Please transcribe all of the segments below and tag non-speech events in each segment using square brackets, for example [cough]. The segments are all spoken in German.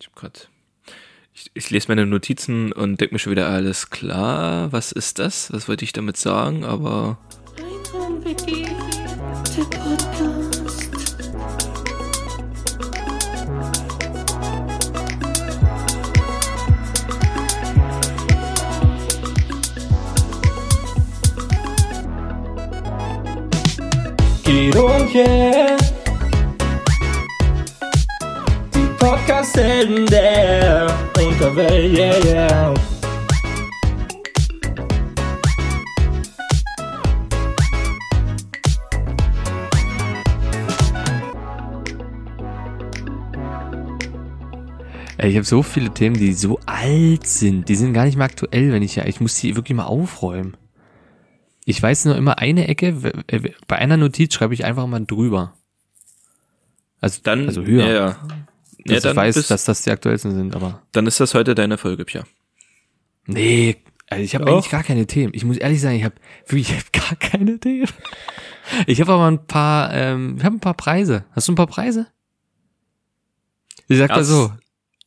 Ich hab grad. Ich, ich lese meine Notizen und denke mir schon wieder, alles klar, was ist das? Was wollte ich damit sagen? Aber. Wiki, der Podcast. Und yeah. Podcast-Helden der Unterwelt, yeah, yeah. Ey, ich habe so viele Themen, die so alt sind. Die sind gar nicht mehr aktuell, wenn ich ja. Ich muss die wirklich mal aufräumen. Ich weiß nur immer eine Ecke. w- Bei einer Notiz schreibe ich einfach mal drüber. Also Dann, also höher. Ja, ja. Ja dass ich weiß, bist, dass das die aktuellsten sind, aber. dann ist das heute deine Folge, Pia. Nee, also ich habe eigentlich gar keine Themen. Ich muss ehrlich sagen, ich habe wirklich ich hab gar keine Themen. Ich habe aber ein paar, ähm, ich habe ein paar Preise. Hast du ein paar Preise? Ich sag mal so,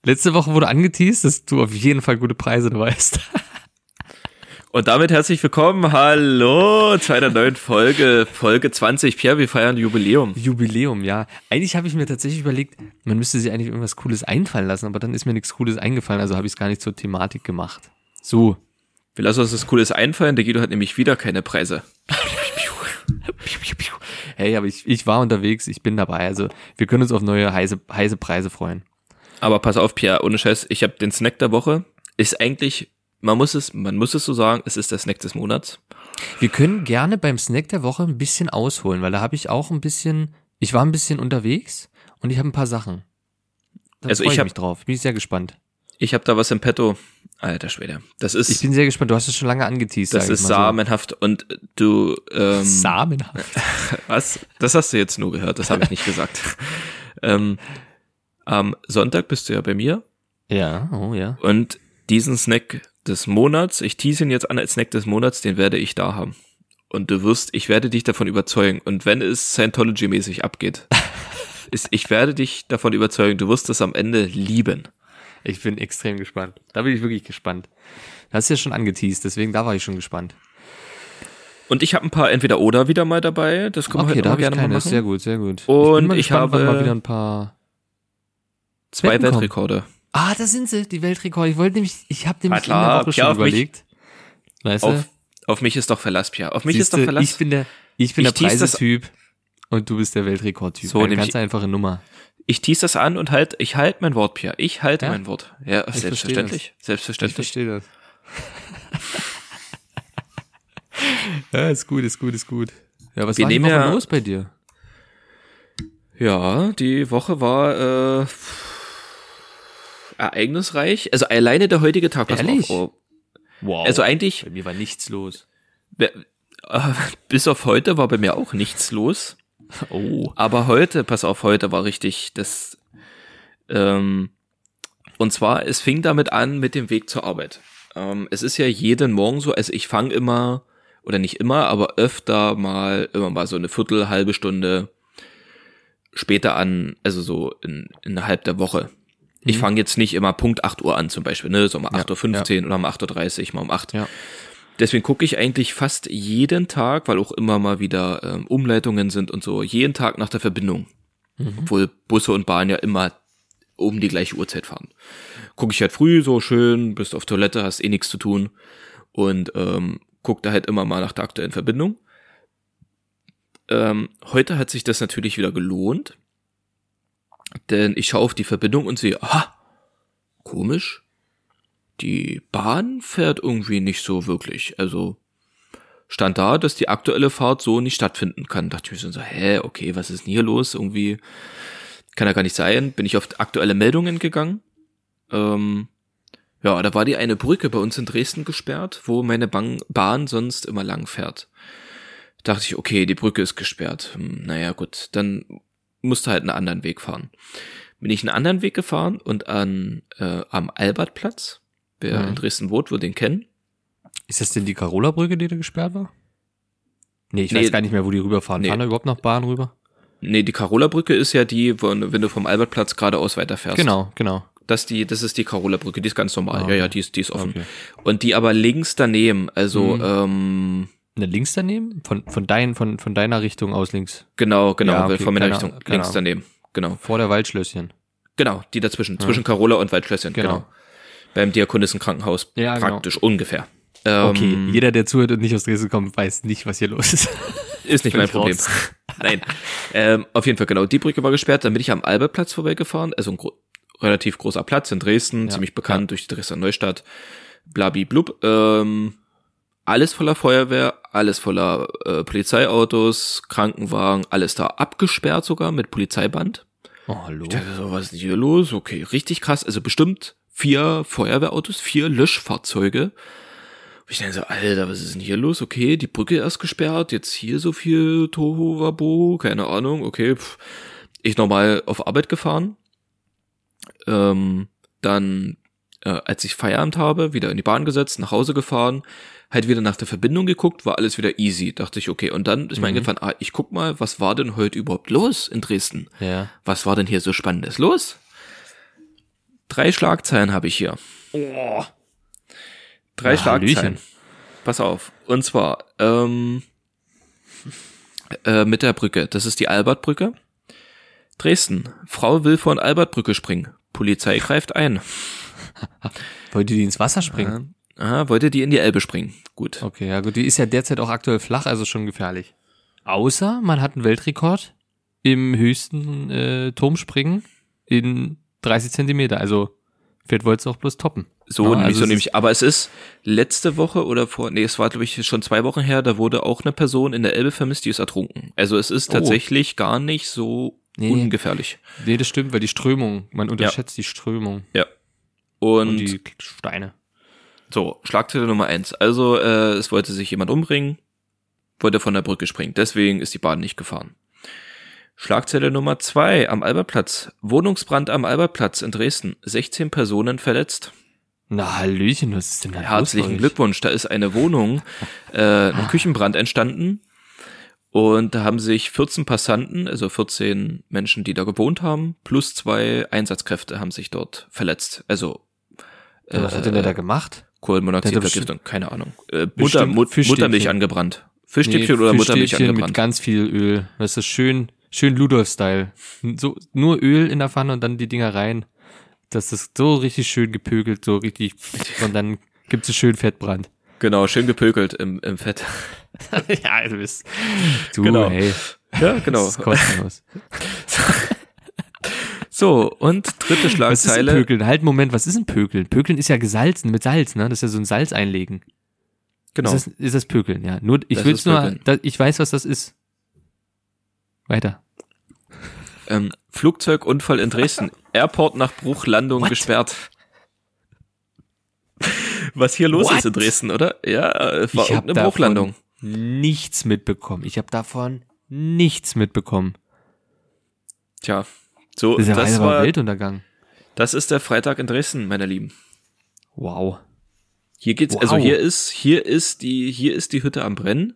letzte Woche wurde angeteased, dass du auf jeden Fall gute Preise hast. Und damit herzlich willkommen, hallo, zu einer neuen Folge, Folge 20. Pierre, wir feiern Jubiläum. Jubiläum, ja. Eigentlich habe ich mir tatsächlich überlegt, man müsste sich eigentlich irgendwas Cooles einfallen lassen, aber dann ist mir nichts Cooles eingefallen, also habe ich es gar nicht zur Thematik gemacht. So. Wir lassen uns das Cooles einfallen, der Guido hat nämlich wieder keine Preise. Hey, aber ich, ich war unterwegs, ich bin dabei, also wir können uns auf neue heiße, heiße Preise freuen. Aber pass auf, Pierre, ohne Scheiß, ich habe den Snack der Woche. Ist eigentlich, man muss es, man muss es so sagen, es ist der Snack des Monats. Wir können gerne beim Snack der Woche ein bisschen ausholen, weil da habe ich auch ein bisschen, ich war ein bisschen unterwegs und ich habe ein paar Sachen. Da Also freu ich hab- mich drauf, bin ich sehr gespannt. Ich habe da was im Petto. Alter Schwede. Das ist, Ich bin sehr gespannt, du hast es schon lange angeteased. das sag ich ist mal so. samenhaft und du, ähm, [laughs] Samenhaft. [laughs] Was? Das hast du jetzt nur gehört, das habe ich nicht gesagt. [laughs] ähm, am Sonntag bist du ja bei mir Ja, oh ja. und diesen Snack des Monats, ich tease ihn jetzt an als Snack des Monats, den werde ich da haben. Und du wirst, ich werde dich davon überzeugen. Und wenn es Scientology-mäßig abgeht, [laughs] ist, ich werde dich davon überzeugen, du wirst es am Ende lieben. Ich bin extrem gespannt. Da bin ich wirklich gespannt. Du hast ja schon angeteased, deswegen da war ich schon gespannt. Und ich habe ein paar entweder oder wieder mal dabei. Das können wir Okay, heute da mal habe ich gerne mal keine. machen. Sehr gut, sehr gut. Und mal ich gespannt, habe- mal wieder ein paar. Zwei Wetten kommen. Ah, da sind sie, die Weltrekorde. Ich wollte nämlich, ich habe nämlich klar, in der Woche ja, schon auf mich- überlegt. Weißt du? Auf, auf mich ist doch Verlass, Pia. Auf mich ist doch Siehste, Verlass. Ich bin der, ich bin Ich der Preisetyp und du bist der Weltrekordtyp. So, Eine ganz einfache Nummer. Ich tease das an und halt, ich halte mein Wort, Pia. Ich halte Ja? mein Wort. Ja, verstehe selbstverständlich. Ich Selbstverständlich. verstehe das. [laughs] ja, ist gut, ist gut, ist gut. Ja, was Wir war die nehmen Woche ja- los bei dir? Ja, die Woche war äh, ereignisreich. Also alleine der heutige Tag. pass Ehrlich? auf, oh. Wow. Also eigentlich, bei mir war nichts los. äh, bis auf heute war bei mir auch nichts los. Oh. Aber heute, pass auf, heute war richtig das. Ähm, und zwar, es fing damit an mit dem Weg zur Arbeit. Ähm, es ist ja jeden Morgen so, also ich fange immer, oder nicht immer, aber öfter mal, immer mal so eine Viertel, halbe Stunde später an, also so in, innerhalb der Woche. Ich fange jetzt nicht immer Punkt 8 Uhr an zum Beispiel, ne? So um 8.15 Uhr oder um 8.30 Uhr, mal um 8. Ja. Deswegen gucke ich eigentlich fast jeden Tag, weil auch immer mal wieder ähm, Umleitungen sind und so, jeden Tag nach der Verbindung. Obwohl Busse und Bahn ja immer um die gleiche Uhrzeit fahren. Gucke ich halt früh so schön, bist auf Toilette, hast eh nichts zu tun und ähm, guck da halt immer mal nach der aktuellen Verbindung. Ähm, heute hat sich das natürlich wieder gelohnt, denn ich schaue auf die Verbindung und sehe, aha, komisch, die Bahn fährt irgendwie nicht so wirklich. Also stand da, dass die aktuelle Fahrt so nicht stattfinden kann. Dachte ich mir so, hä, okay, was ist denn hier los? Irgendwie kann ja gar nicht sein. Bin ich auf aktuelle Meldungen gegangen. Ähm, ja, da war die eine Brücke bei uns in Dresden gesperrt, wo meine Bahn, Bahn sonst immer lang fährt. Dachte ich, okay, die Brücke ist gesperrt. Hm, naja, gut, dann musste halt einen anderen Weg fahren. Bin ich einen anderen Weg gefahren und an äh, am Albertplatz, wer Mhm. in Dresden wohnt, wird den kennen. Ist das denn die Carola-Brücke, die da gesperrt war? Nee, ich Nee. weiß gar nicht mehr, wo die rüberfahren. Nee. Fahren da überhaupt noch Bahn rüber? Nee, die Carola-Brücke ist ja die, wo, wenn du vom Albertplatz geradeaus weiterfährst. Genau, genau. Das, die, das ist die Carola-Brücke, die ist ganz normal. Ah, Ja, ja, die ist, die ist offen. Okay. Und die aber links daneben, also Mhm. ähm, Ne, links daneben? Von, von, dein, von, von deiner Richtung aus links. genau, genau, Ja, okay, von meiner Richtung, links daneben. Genau, Vor der Waldschlösschen. genau, die dazwischen, zwischen Carola und Waldschlösschen, genau. Genau. Beim Diakonissenkrankenhaus, Ja, genau. praktisch ungefähr. Ähm, Okay, jeder, der zuhört und nicht aus Dresden kommt, weiß nicht, was hier los ist. Ist nicht [laughs] mein Problem. [laughs] Nein. Ähm, auf jeden Fall, genau. Die Brücke war gesperrt, dann bin ich am Albertplatz vorbeigefahren, also ein gro relativ großer Platz in Dresden, Ja, ziemlich bekannt durch die Dresdner Neustadt, blabiblub. Ähm, alles voller Feuerwehr, alles voller äh, Polizeiautos, Krankenwagen, alles da abgesperrt sogar mit Polizeiband. Oh, hallo. Ich dachte so, was ist denn hier los? Okay, richtig krass. Also bestimmt vier Feuerwehrautos, vier Löschfahrzeuge. Und ich denke so, Alter, was ist denn hier los? Okay, die Brücke erst gesperrt, jetzt hier so viel Tohu Wabo, keine Ahnung, okay. Pff. Ich nochmal auf Arbeit gefahren. Ähm, dann, äh, als ich Feierabend habe, wieder in die Bahn gesetzt, nach Hause gefahren, halt wieder nach der Verbindung geguckt, war alles wieder easy. Dachte ich, okay. Und dann ist mir Mhm. eingefallen, ah, ich guck mal, was war denn heute überhaupt los in Dresden? Ja. Was war denn hier so Spannendes los? Drei Schlagzeilen habe ich hier. Oh. Drei Ja, Schlagzeilen. Hallöchen. Pass auf. Und zwar ähm, äh, mit der Brücke. Das ist die Albertbrücke. Dresden. Frau will von Albertbrücke springen. Polizei greift ein. Wollte die ins Wasser springen? Aha, wollte die in die Elbe springen. Gut. Okay, ja gut, die ist ja derzeit auch aktuell flach, also schon gefährlich. Außer man hat einen Weltrekord im höchsten äh, Turmspringen in 30 Zentimeter. Also vielleicht wollte es auch bloß toppen. So, Ja, nämlich, also so nämlich. Aber es ist letzte Woche oder vor, nee, es war, glaube ich, schon zwei Wochen her, da wurde auch eine Person in der Elbe vermisst, die ist ertrunken. Also es ist Oh. tatsächlich gar nicht so Nee. ungefährlich. Nee, das stimmt, weil die Strömung, man unterschätzt die Strömung Ja. Und, und die Steine. So, Schlagzeile Nummer eins. Also, äh, es wollte sich jemand umbringen, wollte von der Brücke springen. Deswegen ist die Bahn nicht gefahren. Schlagzeile Nummer zwei am Albertplatz. Wohnungsbrand am Albertplatz in Dresden. 16 Personen verletzt. Na, Hallöchen, was ist denn da los Herzlichen? Glückwunsch. Da ist eine Wohnung, [laughs] äh, ein Küchenbrand entstanden. Und da haben sich 14 Passanten, also 14 Menschen, die da gewohnt haben, plus zwei Einsatzkräfte haben sich dort verletzt. Also Ja, was hat denn der da gemacht? Kohlenmonoxidvergiftung, keine Ahnung. Äh, Mutter, Bestimmt Mut. Muttermilch angebrannt. Fischstäbchen Nee, oder Muttermilch angebrannt. mit ganz viel Öl. Das ist schön, schön Ludolf-Style. So, nur Öl in der Pfanne und dann die Dinger rein. Das ist so richtig schön gepökelt, so richtig. Und dann gibt's einen schönen Fettbrand. Genau, schön gepökelt im, im Fett. [laughs] ja, du bist. Du, Genau. hey. Ja, genau. Das ist kostenlos. [laughs] So, und dritte Was ist ein Schlagzeile. Pökeln? Halt, Moment, was ist ein Pökeln? Pökeln ist ja gesalzen mit Salz, ne? Das ist ja so ein Salz einlegen. Genau. Ist das, ist das Pökeln, ja. Nur, ich ist nur, da, ich weiß, was das ist. Weiter. Ähm, Flugzeugunfall in Dresden. [laughs] Airport nach Bruchlandung What? gesperrt. Was hier los What? ist in Dresden, oder? Ja, es war Ich davon Bruchlandung. nichts mitbekommen. Ich habe davon nichts mitbekommen. Tja, so, Das ist ja das, war, Weltuntergang. das ist der Freitag in Dresden, meine Lieben. Wow. Hier geht's, Wow. also hier ist, hier ist die, hier ist die Hütte am Brennen.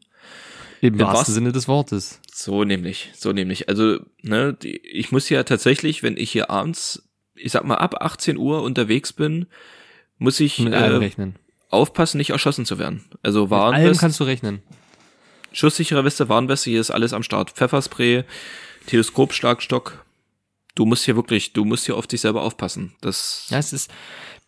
Im Im wahrsten wahrsten- Sinne des Wortes. So nämlich, so nämlich. Also, ne, die, ich muss ja tatsächlich, wenn ich hier abends, ich sag mal ab 18 Uhr unterwegs bin, muss ich Mit allem äh, rechnen. aufpassen, nicht erschossen zu werden. Also Mit allem Warnweste, kannst du rechnen. schusssichere Weste, Warnweste, hier ist alles am Start. Pfefferspray, Teleskop, Schlagstock. Du musst hier wirklich, du musst hier auf dich selber aufpassen. Das, Ja, es ist,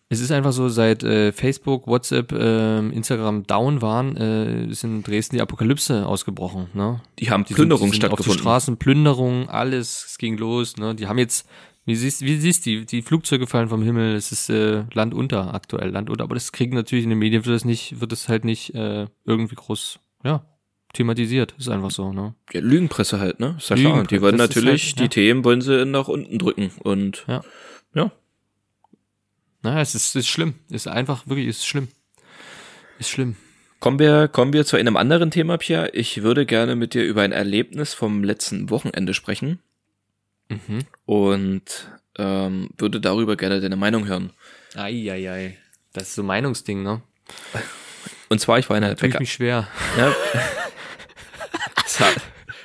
es ist einfach so, seit äh, Facebook, WhatsApp, ähm, Instagram down waren, äh, ist in Dresden die Apokalypse ausgebrochen. Ne? die haben Die Plünderungen sind auf die stattgefunden. Straßen, Plünderungen, alles, es ging los. Ne? Die haben jetzt, wie siehst, wie siehst die, die Flugzeuge fallen vom Himmel, es ist äh, Land unter aktuell, Land unter. Aber das kriegen natürlich in den Medien wird das nicht, wird das halt nicht äh, irgendwie groß, ja, thematisiert. Ist einfach so, ne? Ja, Lügenpresse halt, ne? Ist ja klar. Die wollen ist natürlich, halt, die ja. Themen wollen sie nach unten drücken. Und Ja. ja. Naja, es ist, ist schlimm. Ist einfach, wirklich, ist schlimm. Ist schlimm. Kommen wir, kommen wir zu einem anderen Thema, Pierre. Ich würde gerne mit dir über ein Erlebnis vom letzten Wochenende sprechen Mhm. und ähm, würde darüber gerne deine Meinung hören. Eieiei. Das ist so ein Meinungsding, ne? Und zwar, ich war in einer Da tue ich Bäcker. mich schwer. Ja. [laughs] Das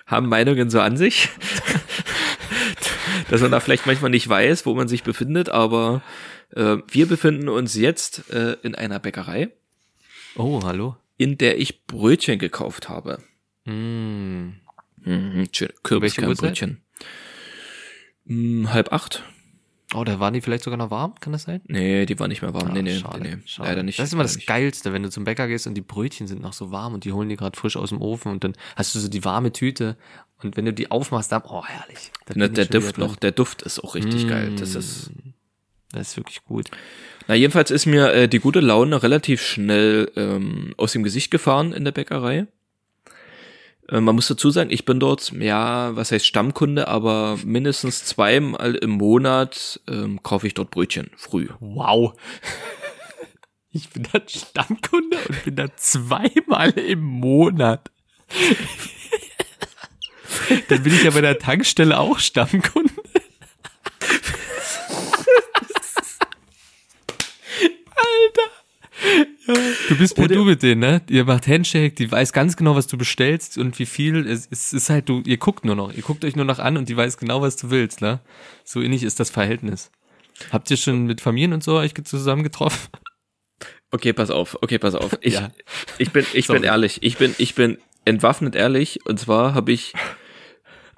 haben Meinungen so an sich. dass man da vielleicht manchmal nicht weiß, wo man sich befindet, aber äh, wir befinden uns jetzt äh, in einer Bäckerei, Oh, hallo. in der ich Brötchen gekauft habe. Mm. Mhm, schön. Welche Kürbiskernbrötchen. Hm, halb acht? Oh, da waren die vielleicht sogar noch warm, kann das sein? Nee, die war nicht mehr warm. Ah, nee, nee, schade, nee, nee. schade. leider nicht. Das ist immer das nicht. Geilste, wenn du zum Bäcker gehst und die Brötchen sind noch so warm und die holen die gerade frisch aus dem Ofen und dann hast du so die warme Tüte und wenn du die aufmachst, dann, oh, herrlich. Da bin der Duft noch, der Duft ist auch richtig Mm. geil. Das ist, drin. Das ist wirklich gut. na jedenfalls ist mir äh, die gute Laune relativ schnell ähm, aus dem Gesicht gefahren in der Bäckerei. Äh, man muss dazu sagen, ich bin dort, ja, was heißt Stammkunde, aber mindestens zweimal im Monat ähm, kaufe ich dort Brötchen, früh. Wow. [laughs] Ich bin da Stammkunde und bin da zweimal im Monat. [laughs] Dann bin ich ja bei der Tankstelle auch Stammkunde. [laughs] Alter. Du bist per Du mit denen, ne? Ihr macht Handshake, die weiß ganz genau, was du bestellst und wie viel. Es, es ist halt, du, ihr guckt nur noch, ihr guckt euch nur noch an und die weiß genau, was du willst, ne? So ähnlich ist das Verhältnis. Habt ihr schon mit Familien und so euch zusammen getroffen? Okay, pass auf, okay, pass auf. Ich, Ja. ich bin, ich bin Sorry. ehrlich, ich bin, ich bin entwaffnet ehrlich. Und zwar habe ich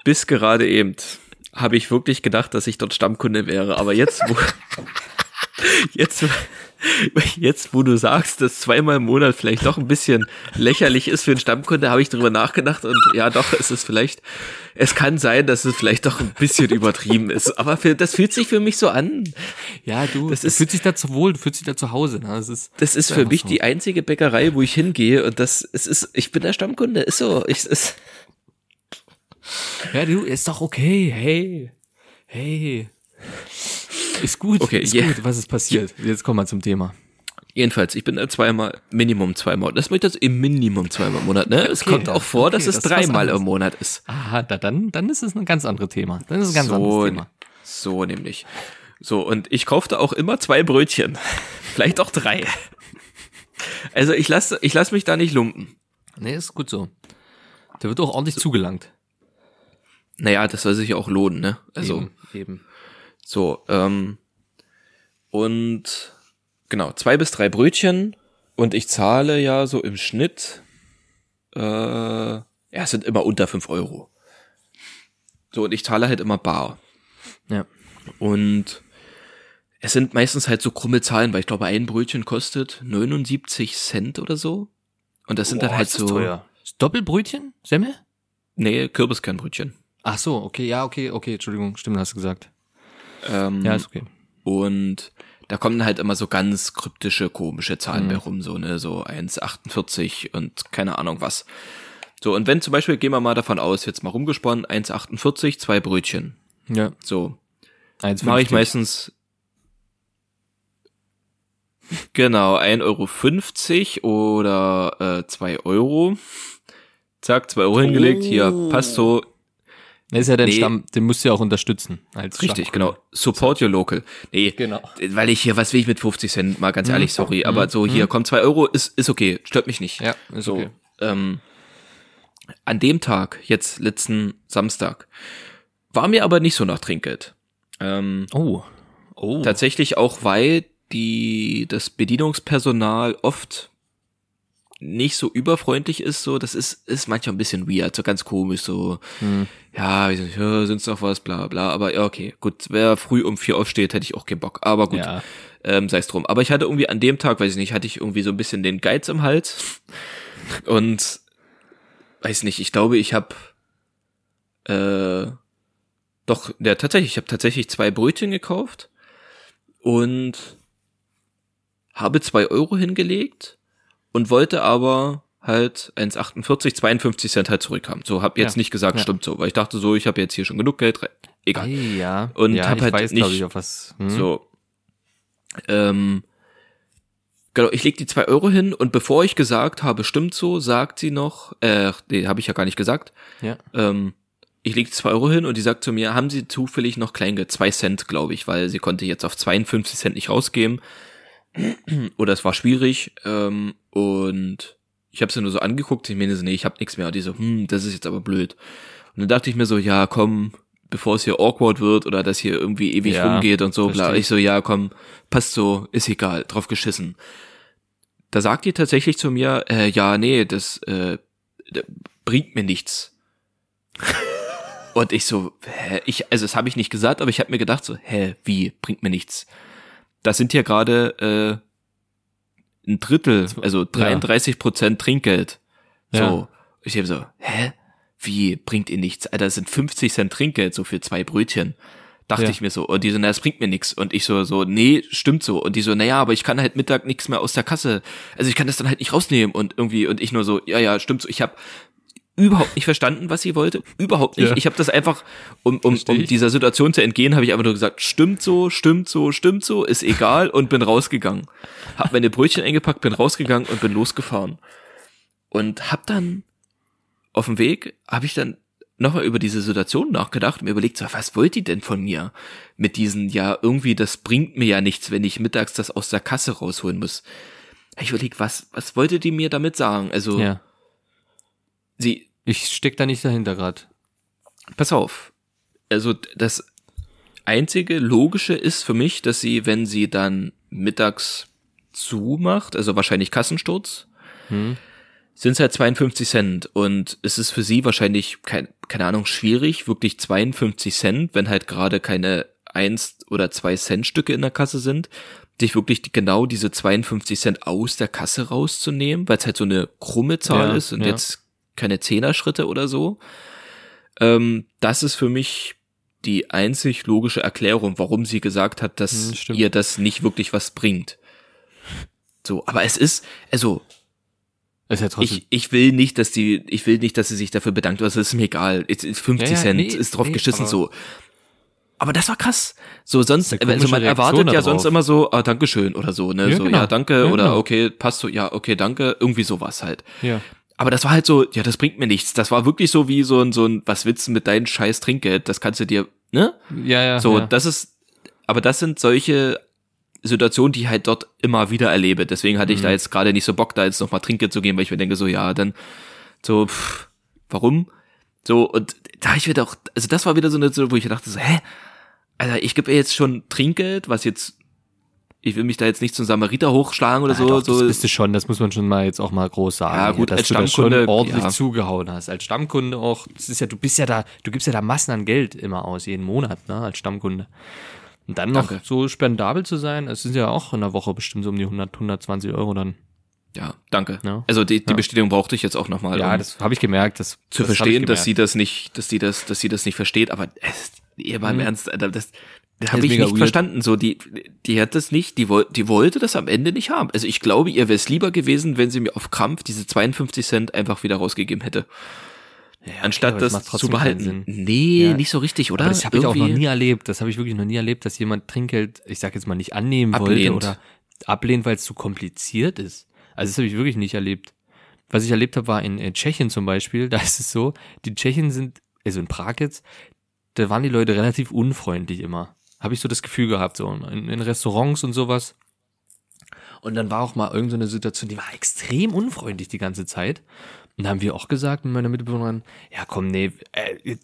bis gerade eben habe ich wirklich gedacht, dass ich dort Stammkunde wäre. Aber jetzt, wo, [laughs] jetzt, [laughs] jetzt, wo du sagst, dass zweimal im Monat vielleicht doch ein bisschen lächerlich ist für einen Stammkunde, habe ich darüber nachgedacht und ja, doch, es ist vielleicht, es kann sein, dass es vielleicht doch ein bisschen übertrieben ist. Aber für, das fühlt sich für mich so an. Ja, du, Das ist- fühlst dich da zu wohl, du fühlst dich da zu Hause. Ne? Das ist, Das ist für mich so. die einzige Bäckerei, wo ich hingehe und das, es ist, ich bin der Stammkunde, ist so, ich, ist, Ja, du, ist doch okay. Hey, hey. Ist gut, Okay, ist yeah. gut, was ist passiert? Jetzt kommen wir zum Thema. jedenfalls, ich bin da zweimal, Minimum zweimal, das möchte das im Minimum zweimal im Monat, ne? Es Okay, kommt ja, auch vor, okay, dass es das dreimal im Monat ist. Aha, da, dann, dann ist es ein ganz anderes Thema. Dann ist es ein ganz so, anderes Thema. so nämlich. So, und ich kaufte auch immer zwei Brötchen. [laughs] Vielleicht auch drei. Also ich lasse ich lass mich da nicht lumpen. Nee, ist gut so. Der wird auch ordentlich zugelangt. Naja, das soll sich auch lohnen, ne? Also. eben, eben. So, ähm, und genau, zwei bis drei Brötchen und ich zahle ja so im Schnitt, äh, ja, es sind immer unter fünf Euro. So, und ich zahle halt immer bar. Ja. Und es sind meistens halt so krumme Zahlen, weil ich glaube, ein Brötchen kostet 79 Cent oder so. Und das sind dann Boah, halt so, teuer. Doppelbrötchen? Semmel? nee, Kürbiskernbrötchen. Ach so, okay, ja, okay, okay, Entschuldigung, stimmt, hast du gesagt. Ähm, Ja, ist okay. Und da kommen halt immer so ganz kryptische, komische Zahlen Mhm. bei rum, so, ne, so 1,48 und keine Ahnung was. So, und wenn zum Beispiel, gehen wir mal davon aus, jetzt mal rumgesponnen, 1,48, zwei Brötchen. Ja, So, 1,50. mache ich meistens, genau, 1,50 Euro oder äh, 2 Euro. Zack, 2 Euro hingelegt, hier, passt so, Das ist ja dein Nee. Stamm, den musst du ja auch unterstützen. Als Richtig, genau. Support your local. Nee, Genau. weil ich hier, was will ich mit 50 Cent, mal ganz ehrlich, sorry, aber so hier, komm, zwei Euro, ist, ist okay, stört mich nicht. Ja, ist so, okay. ähm, an dem Tag, jetzt letzten Samstag, war mir aber nicht so nach Trinkgeld. Ähm, Oh. Oh. tatsächlich auch, weil die, das Bedienungspersonal oft nicht so überfreundlich ist, so, das ist, ist manchmal ein bisschen weird, so ganz komisch, so, Hm. ja, ja, sind's noch was, bla, bla, aber ja, okay, gut, wer früh um vier aufsteht, hätte ich auch keinen Bock, aber gut, Ja. ähm, sei es drum. Aber ich hatte irgendwie an dem Tag, weiß ich nicht, hatte ich irgendwie so ein bisschen den Geiz im Hals und weiß nicht, ich glaube, ich habe äh, doch, ja, tatsächlich, ich habe tatsächlich zwei Brötchen gekauft und habe zwei Euro hingelegt und wollte aber halt 1,48, 52 Cent halt zurückhaben. So, hab jetzt Ja, nicht gesagt, ja. stimmt so, weil ich dachte so, ich habe jetzt hier schon genug Geld, egal. Ei, ja. Und ja, hab ich halt weiß, nicht- ich, auf was. Hm. So. Ähm, genau, ich leg die zwei Euro hin und bevor ich gesagt habe, stimmt so, sagt sie noch, äh, nee, habe ich ja gar nicht gesagt, Ja. ähm, ich leg die zwei Euro hin und die sagt zu mir, haben Sie zufällig noch Kleingeld? Zwei Cent, glaube ich, weil sie konnte jetzt auf 52 Cent nicht rausgeben. [clears throat] Oder es war schwierig. Ähm, und ich habe sie nur so angeguckt. Ich meine nee, ich habe nichts mehr. Und die so, hm, das ist jetzt aber blöd. Und dann dachte ich mir so, ja, komm, bevor es hier awkward wird oder das hier irgendwie ewig Ja, rumgeht und so, bla. Ich so, ja, komm, passt so, ist egal, drauf geschissen. Da sagt die tatsächlich zu mir, äh, ja, nee, das äh, d- bringt mir nichts. [laughs] und ich so, hä, ich, also das habe ich nicht gesagt, aber ich habe mir gedacht so, hä, wie, bringt mir nichts. Das sind hier gerade äh, ein Drittel, also 33 Prozent Trinkgeld. So, Ja. ich habe so, hä? Wie bringt ihr nichts? Alter, das sind 50 Cent Trinkgeld so für zwei Brötchen. Dachte Ja. ich mir so. Und die so, na, das bringt mir nichts. Und ich so, so, nee, stimmt so. Und die so, naja, aber ich kann halt Mittag nichts mehr aus der Kasse. Also ich kann das dann halt nicht rausnehmen. Und irgendwie, und ich nur so, ja, ja, stimmt so. Ich habe überhaupt nicht verstanden, was sie wollte. Überhaupt nicht. Ja. Ich habe das einfach, um, um, um dieser Situation zu entgehen, habe ich einfach nur gesagt, stimmt so, stimmt so, stimmt so, ist egal und bin rausgegangen. Hab meine Brötchen eingepackt, bin rausgegangen und bin losgefahren. Und hab dann auf dem Weg, habe ich dann nochmal über diese Situation nachgedacht und mir überlegt, so, was wollt die denn von mir? Mit diesen, ja, irgendwie, das bringt mir ja nichts, wenn ich mittags das aus der Kasse rausholen muss. Ich überlegt, was, was wollte die mir damit sagen? Also, Ja. Sie, Ich steck da nicht dahinter grad. pass auf. Also das einzige Logische ist für mich, dass sie, wenn sie dann mittags zumacht, also wahrscheinlich Kassensturz, sind es halt 52 Cent. Und es ist für sie wahrscheinlich, kein, keine Ahnung, schwierig, wirklich 52 Cent, wenn halt gerade keine 1 oder 2 Cent Stücke in der Kasse sind, sich wirklich die, genau diese 52 Cent aus der Kasse rauszunehmen, weil es halt so eine krumme Zahl Ja, ist und ja. jetzt keine Zehnerschritte oder so. Ähm, das ist für mich die einzig logische Erklärung, warum sie gesagt hat, dass Hm, stimmt. ihr das nicht wirklich was bringt. So, aber es ist, also, Ist ja ich, ich will nicht, dass die, ich will nicht, dass sie sich dafür bedankt, also es ist mir egal. Es ist 50 Ja, ja, Cent, nee, ist drauf nee, geschissen aber- so. Aber das war krass. So, sonst, also man erwartet ja sonst immer so, ah, Dankeschön oder so, ne? Ja, so, genau. ja, danke, oder genau. okay, passt so, ja, okay, danke, irgendwie sowas halt. ja. Aber das war halt so, ja, das bringt mir nichts. Das war wirklich so wie so ein, so ein, was willst du mit deinem scheiß Trinkgeld? Das kannst du dir, ne? Ja, ja. So, ja. das ist, aber das sind solche Situationen, die ich halt dort immer wieder erlebe. Deswegen hatte ich Mhm. da jetzt gerade nicht so Bock, da jetzt nochmal Trinkgeld zu geben, weil ich mir denke, so, ja, dann, so, pff, warum? So, und da ich wieder auch, also das war wieder so eine, wo ich dachte so, hä? Alter, ich gebe jetzt schon Trinkgeld, was jetzt, ich will mich da jetzt nicht zum Samariter hochschlagen oder Ah, so, doch, so. das bist du schon, das muss man schon mal jetzt auch mal groß sagen. Ja, gut, dass als du Stammkunde, schon ordentlich ja. zugehauen hast. Als Stammkunde auch, das ist ja, du bist ja da, du gibst ja da Massen an Geld immer aus, jeden Monat, ne, als Stammkunde. Und dann noch Danke. so spendabel zu sein, es sind ja auch in der Woche bestimmt so um die 100, 120 Euro dann. ja, danke. Ja. Also die, die Ja. Bestätigung brauchte ich jetzt auch nochmal. Ja, um das habe ich gemerkt, das zu das verstehen, dass gemerkt. sie das nicht, dass sie das, dass sie das nicht versteht, aber es, ihr mal im Mhm. Ernst, das, das habe ich nicht weird. verstanden. So, die, die hat das nicht, die wollte, die wollte das am Ende nicht haben. Also ich glaube, ihr wäre es lieber gewesen, wenn sie mir auf Krampf diese 52 Cent einfach wieder rausgegeben hätte. Anstatt aber das das, zu behalten. Nee, Ja. nicht so richtig, oder? Aber das habe ich auch noch nie erlebt. Das habe ich wirklich noch nie erlebt, dass jemand Trinkgeld, ich sag jetzt mal, nicht annehmen wollte Ablehnt. oder ablehnt, weil es zu kompliziert ist. Also das habe ich wirklich nicht erlebt. Was ich erlebt habe, war in, äh, Tschechien zum Beispiel. [laughs] Da ist es so, die Tschechen sind, also in Prag jetzt, da waren die Leute relativ unfreundlich immer. Habe ich so das Gefühl gehabt, so in, in Restaurants und sowas. Und dann war auch mal irgendeine so Situation, die war extrem unfreundlich die ganze Zeit. Und da haben wir auch gesagt mit meiner Mitbewohnerin, ja komm, nee, äh, äh,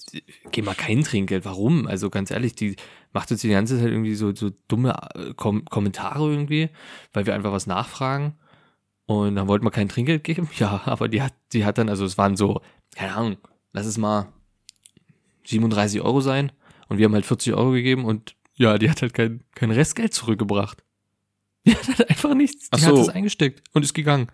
geh mal kein Trinkgeld. Warum? Also ganz ehrlich, die macht uns die ganze Zeit irgendwie so, so dumme äh, Kom Kommentare irgendwie, weil wir einfach was nachfragen. Und dann wollten wir kein Trinkgeld geben. [laughs] Ja, aber die hat, die hat dann, also es waren so, keine Ahnung, lass es mal 37 Euro sein. Und wir haben halt 40 Euro gegeben und ja, die hat halt kein, kein Restgeld zurückgebracht. [laughs] Die hat halt einfach nichts. Die Ach hat so. es eingesteckt und ist gegangen.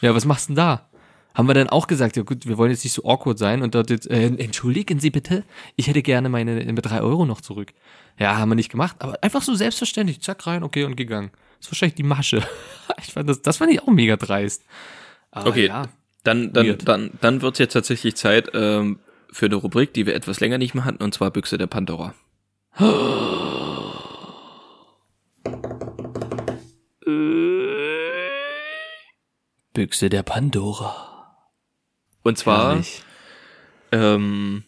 Ja, was machst du denn da? Haben wir dann auch gesagt, ja gut, wir wollen jetzt nicht so awkward sein und dort jetzt, äh, entschuldigen Sie bitte, ich hätte gerne meine drei Euro noch zurück. Ja, haben wir nicht gemacht, aber einfach so selbstverständlich, zack rein, okay und gegangen. Das ist wahrscheinlich die Masche. [laughs] Ich fand das, das fand ich auch mega dreist. Aber Okay. ja, Dann, dann, Weird. dann, dann wird jetzt tatsächlich Zeit ähm, für eine Rubrik, die wir etwas länger nicht mehr hatten, und zwar Büchse der Pandora. Büchse der Pandora. Und zwar, ähm,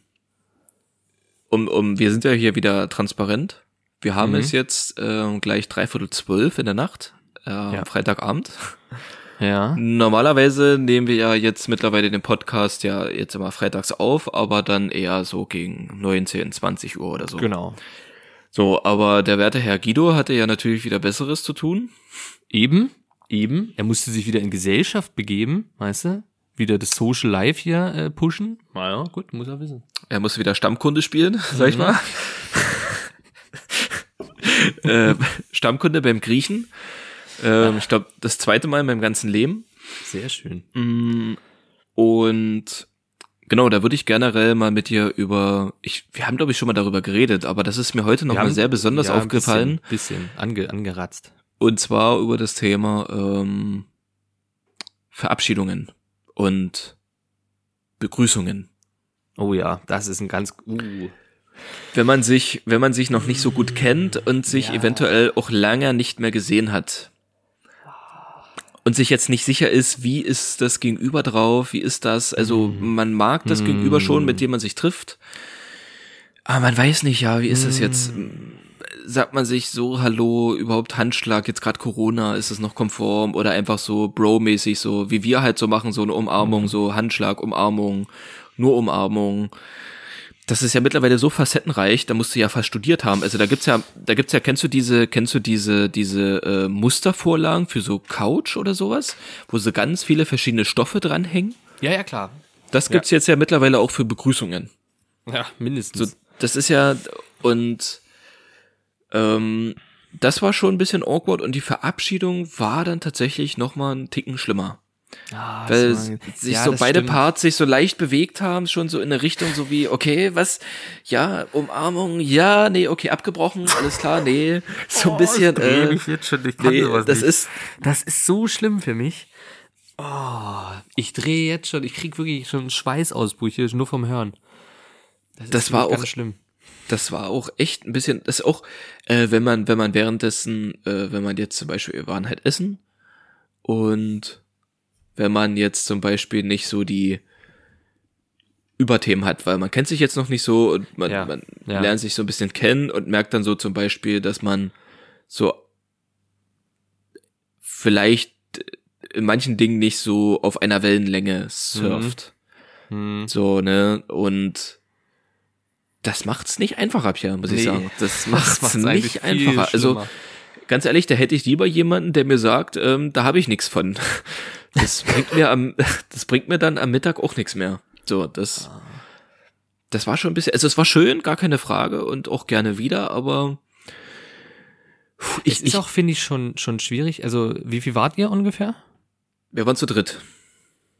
um, um, wir sind ja hier wieder transparent. Wir haben Mhm. es jetzt ähm, gleich dreiviertel zwölf in der Nacht, äh, Ja. Freitagabend. Ja. Normalerweise nehmen wir ja jetzt mittlerweile den Podcast ja jetzt immer freitags auf, aber dann eher so gegen 19, 20 Uhr oder so. Genau. So, aber der werte Herr Guido hatte ja natürlich wieder Besseres zu tun. Eben, eben. Er musste sich wieder in Gesellschaft begeben, weißt du? Wieder das Social Life hier äh, pushen. Naja, gut, muss er wissen. Er musste wieder Stammkunde spielen, [laughs] sag ich mal. [laughs] äh, Stammkunde beim Griechen. Ähm, ich glaube, das zweite Mal in meinem ganzen Leben. Sehr schön. Und genau, da würde ich generell mal mit dir über, ich, wir haben glaube ich schon mal darüber geredet, aber das ist mir heute noch Wir mal haben- sehr besonders ja, ein aufgefallen. Bisschen, bisschen ange, angeratzt. Und zwar über das Thema ähm, Verabschiedungen und Begrüßungen. Oh ja, das ist ein ganz. Uh. Wenn man sich, wenn man sich noch nicht so gut kennt und sich Ja. eventuell auch lange nicht mehr gesehen hat und sich jetzt nicht sicher ist, wie ist das Gegenüber drauf, wie ist das, also Mhm. man mag das Gegenüber schon, mit dem man sich trifft, aber man weiß nicht, ja, wie ist das jetzt? Mhm. Sagt man sich so, hallo, überhaupt Handschlag, jetzt gerade Corona, ist es noch konform oder einfach so Bro-mäßig, so wie wir halt so machen, so eine Umarmung, so Handschlag, Umarmung, nur Umarmung das ist ja mittlerweile so facettenreich, da musst du ja fast studiert haben. Also da gibt's ja, da gibt's ja, kennst du diese, kennst du diese, diese äh, Mustervorlagen für so Couch oder sowas, wo so ganz viele verschiedene Stoffe dranhängen? Ja, ja, klar. Das gibt's jetzt ja mittlerweile auch für Begrüßungen. Ja, So, mindestens. das ist ja und ähm, das war schon ein bisschen awkward und die Verabschiedung war dann tatsächlich noch mal einen Ticken schlimmer. Ah, Weil das sich ja, so das beide stimmt. Parts sich so leicht bewegt haben, schon so in eine Richtung so wie, okay, was, ja, Umarmung, ja, nee, okay, abgebrochen, alles klar, nee, [laughs] so ein bisschen, Oh, ich dreh äh, mich jetzt schon, ich kann nee, sowas das nicht. ist, Das ist so schlimm für mich. Oh, ich drehe jetzt schon, ich krieg wirklich schon Schweißausbrüche, nur vom Hören. ist Das war auch- schlimm. das war auch echt ein bisschen, das ist auch, äh, wenn man, wenn man währenddessen, äh, wenn man jetzt zum Beispiel, wir waren halt essen und wenn man jetzt zum Beispiel nicht so die Überthemen hat, weil man kennt sich jetzt noch nicht so und man, Ja, man ja. lernt sich so ein bisschen kennen und merkt dann so zum Beispiel, dass man so vielleicht in manchen Dingen nicht so auf einer Wellenlänge surft. Hm. So, ne? Und das macht's nicht einfacher, Pierre, muss ich Nee. sagen. Das macht's, macht's eigentlich nicht einfacher. Also. Ganz ehrlich, da hätte ich lieber jemanden, der mir sagt, ähm, da habe ich nichts von. [laughs] Das bringt mir am, [laughs] das bringt mir dann am Mittag auch nichts mehr. So, das, das war schon ein bisschen, also es war schön, gar keine Frage und auch gerne wieder, aber Puh, Es ich, ist ich, auch, finde ich, schon, schon schwierig. Also, wie viel wart ihr ungefähr? wir waren zu dritt.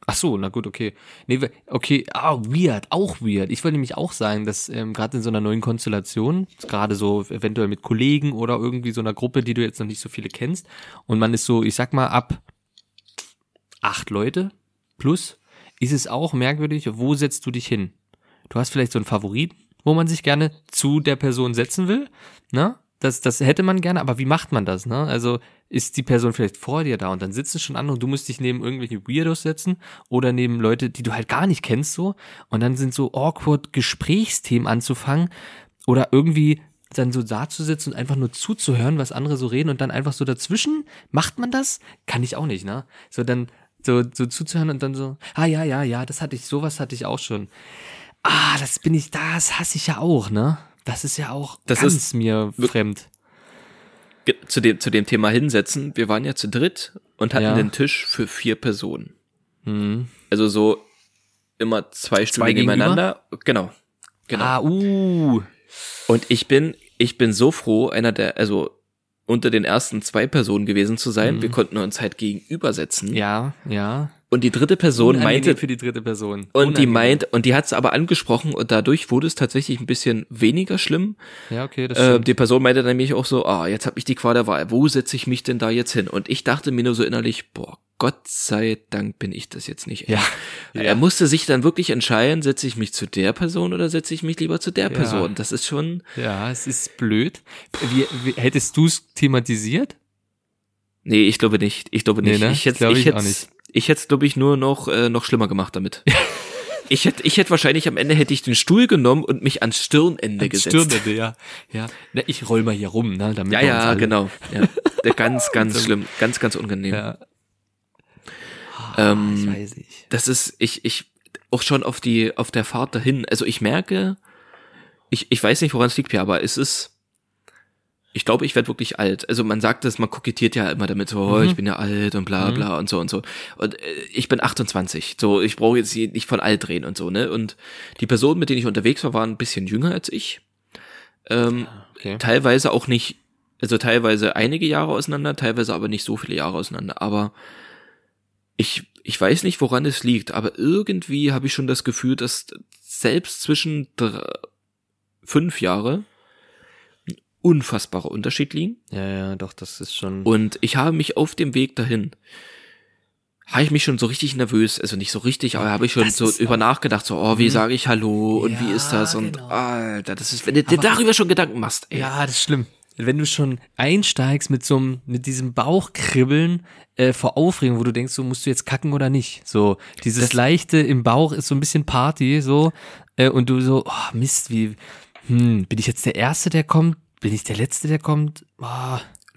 Ach so, na gut, okay. Nee, okay, ah, weird, auch weird. Ich wollte nämlich auch sagen, dass ähm, gerade in so einer neuen Konstellation, gerade so eventuell mit Kollegen oder irgendwie so einer Gruppe, die du jetzt noch nicht so viele kennst, und man ist so, ich sag mal, ab acht Leute plus, ist es auch merkwürdig, wo setzt du dich hin? Du hast vielleicht so einen Favoriten, wo man sich gerne zu der Person setzen will, ne? Das, das hätte man gerne, aber wie macht man das, ne? Also ist die Person vielleicht vor dir da und dann sitzen schon andere und du musst dich neben irgendwelche Weirdos setzen oder neben Leute, die du halt gar nicht kennst so und dann sind so awkward Gesprächsthemen anzufangen oder irgendwie dann so da zu sitzen und einfach nur zuzuhören, was andere so reden und dann einfach so dazwischen, macht man das? Kann ich auch nicht, ne? So dann so, so zuzuhören und dann so, ah ja, ja, ja, das hatte ich, sowas hatte ich auch schon. Ah, das bin ich, das hasse ich ja auch, ne? Das ist ja auch Das ganz ist mir fremd. Zu dem, zu dem Thema hinsetzen. Wir waren ja zu dritt und hatten Ja. den Tisch für vier Personen. Hm. Also so immer zwei Stühle nebeneinander. Genau. Genau. Ah, uh. Und ich bin, ich bin so froh, einer der, also unter den ersten zwei Personen gewesen zu sein. Wir konnten uns halt gegenübersetzen. Mhm. Ja, ja. Und die dritte Person Unangenehm meinte, für die dritte Person. und die meint, und die hat es aber angesprochen und dadurch wurde es tatsächlich ein bisschen weniger schlimm. Ja, okay, das Äh, stimmt. die Person meinte nämlich auch so, ah, jetzt habe ich die Qual der Wahl. Wo setze ich mich denn da jetzt hin? Und ich dachte mir nur so innerlich, boah, Gott sei Dank bin ich das jetzt nicht. ey. Ja. Er musste sich dann wirklich entscheiden, setze ich mich zu der Person oder setze ich mich lieber zu der Person. Das ist schon, ja, es ist blöd. Wie, wie, hättest du es thematisiert? nee, ich glaube nicht. Ich glaube Nee, nicht. ne? Ich hätte, ich ich hätte, auch nicht. Ich hätte, glaube ich, nur noch äh, noch schlimmer gemacht damit. ich hätte, ich hätte wahrscheinlich am Ende hätte ich den Stuhl genommen und mich ans Stirnende gesetzt. Stirnende, ja. ja. Na, ich roll mal hier rum, ne? Damit Ja, ja, alle- genau. Ja. Der Ganz, [laughs] ganz schlimm, ganz, ganz unangenehm. Ja. Ähm, ich weiß nicht. das ist, ich, ich, auch schon auf die, auf der Fahrt dahin, also ich merke, ich, ich weiß nicht, woran es liegt, Pierre, aber es ist, ich glaube, ich werde wirklich alt. Also man sagt das, man kokettiert ja immer damit so, oh, Mhm. ich bin ja alt und bla bla und so und so. Und äh, ich bin 28, so ich brauche jetzt nicht von alt reden und so, ne? Und die Personen, mit denen ich unterwegs war, waren ein bisschen jünger als ich. Ähm, Okay. teilweise auch nicht, also teilweise einige Jahre auseinander, teilweise aber nicht so viele Jahre auseinander. Aber ich, ich weiß nicht, woran es liegt, aber irgendwie habe ich schon das Gefühl, dass selbst zwischen dr- fünf Jahre unfassbarer Unterschied liegen. Ja, ja, doch, das ist schon. Und ich habe mich auf dem Weg dahin, habe ich mich schon so richtig nervös, also nicht so richtig, aber habe ich schon Das so über nachgedacht, so, oh, wie sage ich Hallo und wie Ja, ist das? Und genau. Alter, das ist, wenn du dir Aber- darüber schon Gedanken machst, ey. Ja, das ist schlimm. Wenn du schon einsteigst mit so einem, mit diesem Bauchkribbeln äh, vor Aufregung, wo du denkst, so musst du jetzt kacken oder nicht. So, dieses Das- leichte im Bauch ist so ein bisschen Party, so, äh, und du so, oh, Mist, wie, hm, bin ich jetzt der Erste, der kommt? Bin ich der Letzte, der kommt? Oh,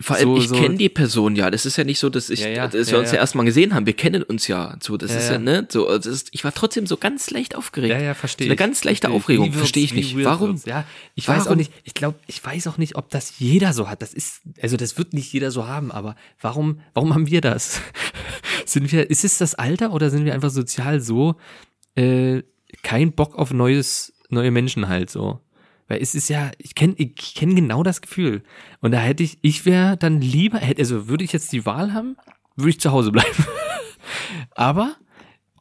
Vor allem, so- ich so- kenne die Person ja. Das ist ja nicht so, dass ich, Ja, ja, dass ja, wir uns ja ja. erstmal gesehen haben. Wir kennen uns ja. So, das Ja, ist ja, ja. ne, so, das ist, ich war trotzdem so ganz leicht aufgeregt. Ja, ja, verstehe So eine ich. ganz leichte Verstehe ich. Aufregung, verstehe ich nicht. Warum? wird's? Ja, ich weiß auch Warum? nicht, ich glaube, ich weiß auch nicht, ob das jeder so hat. Das ist, also das wird nicht jeder so haben, aber warum, warum haben wir das? [laughs] sind wir, ist es das Alter oder sind wir einfach sozial so, äh, kein Bock auf neues, neue Menschen halt so? Weil es ist ja, ich kenne ich kenn genau das Gefühl. Und da hätte ich, ich wäre dann lieber, also würde ich jetzt die Wahl haben, würde ich zu Hause bleiben. [laughs] Aber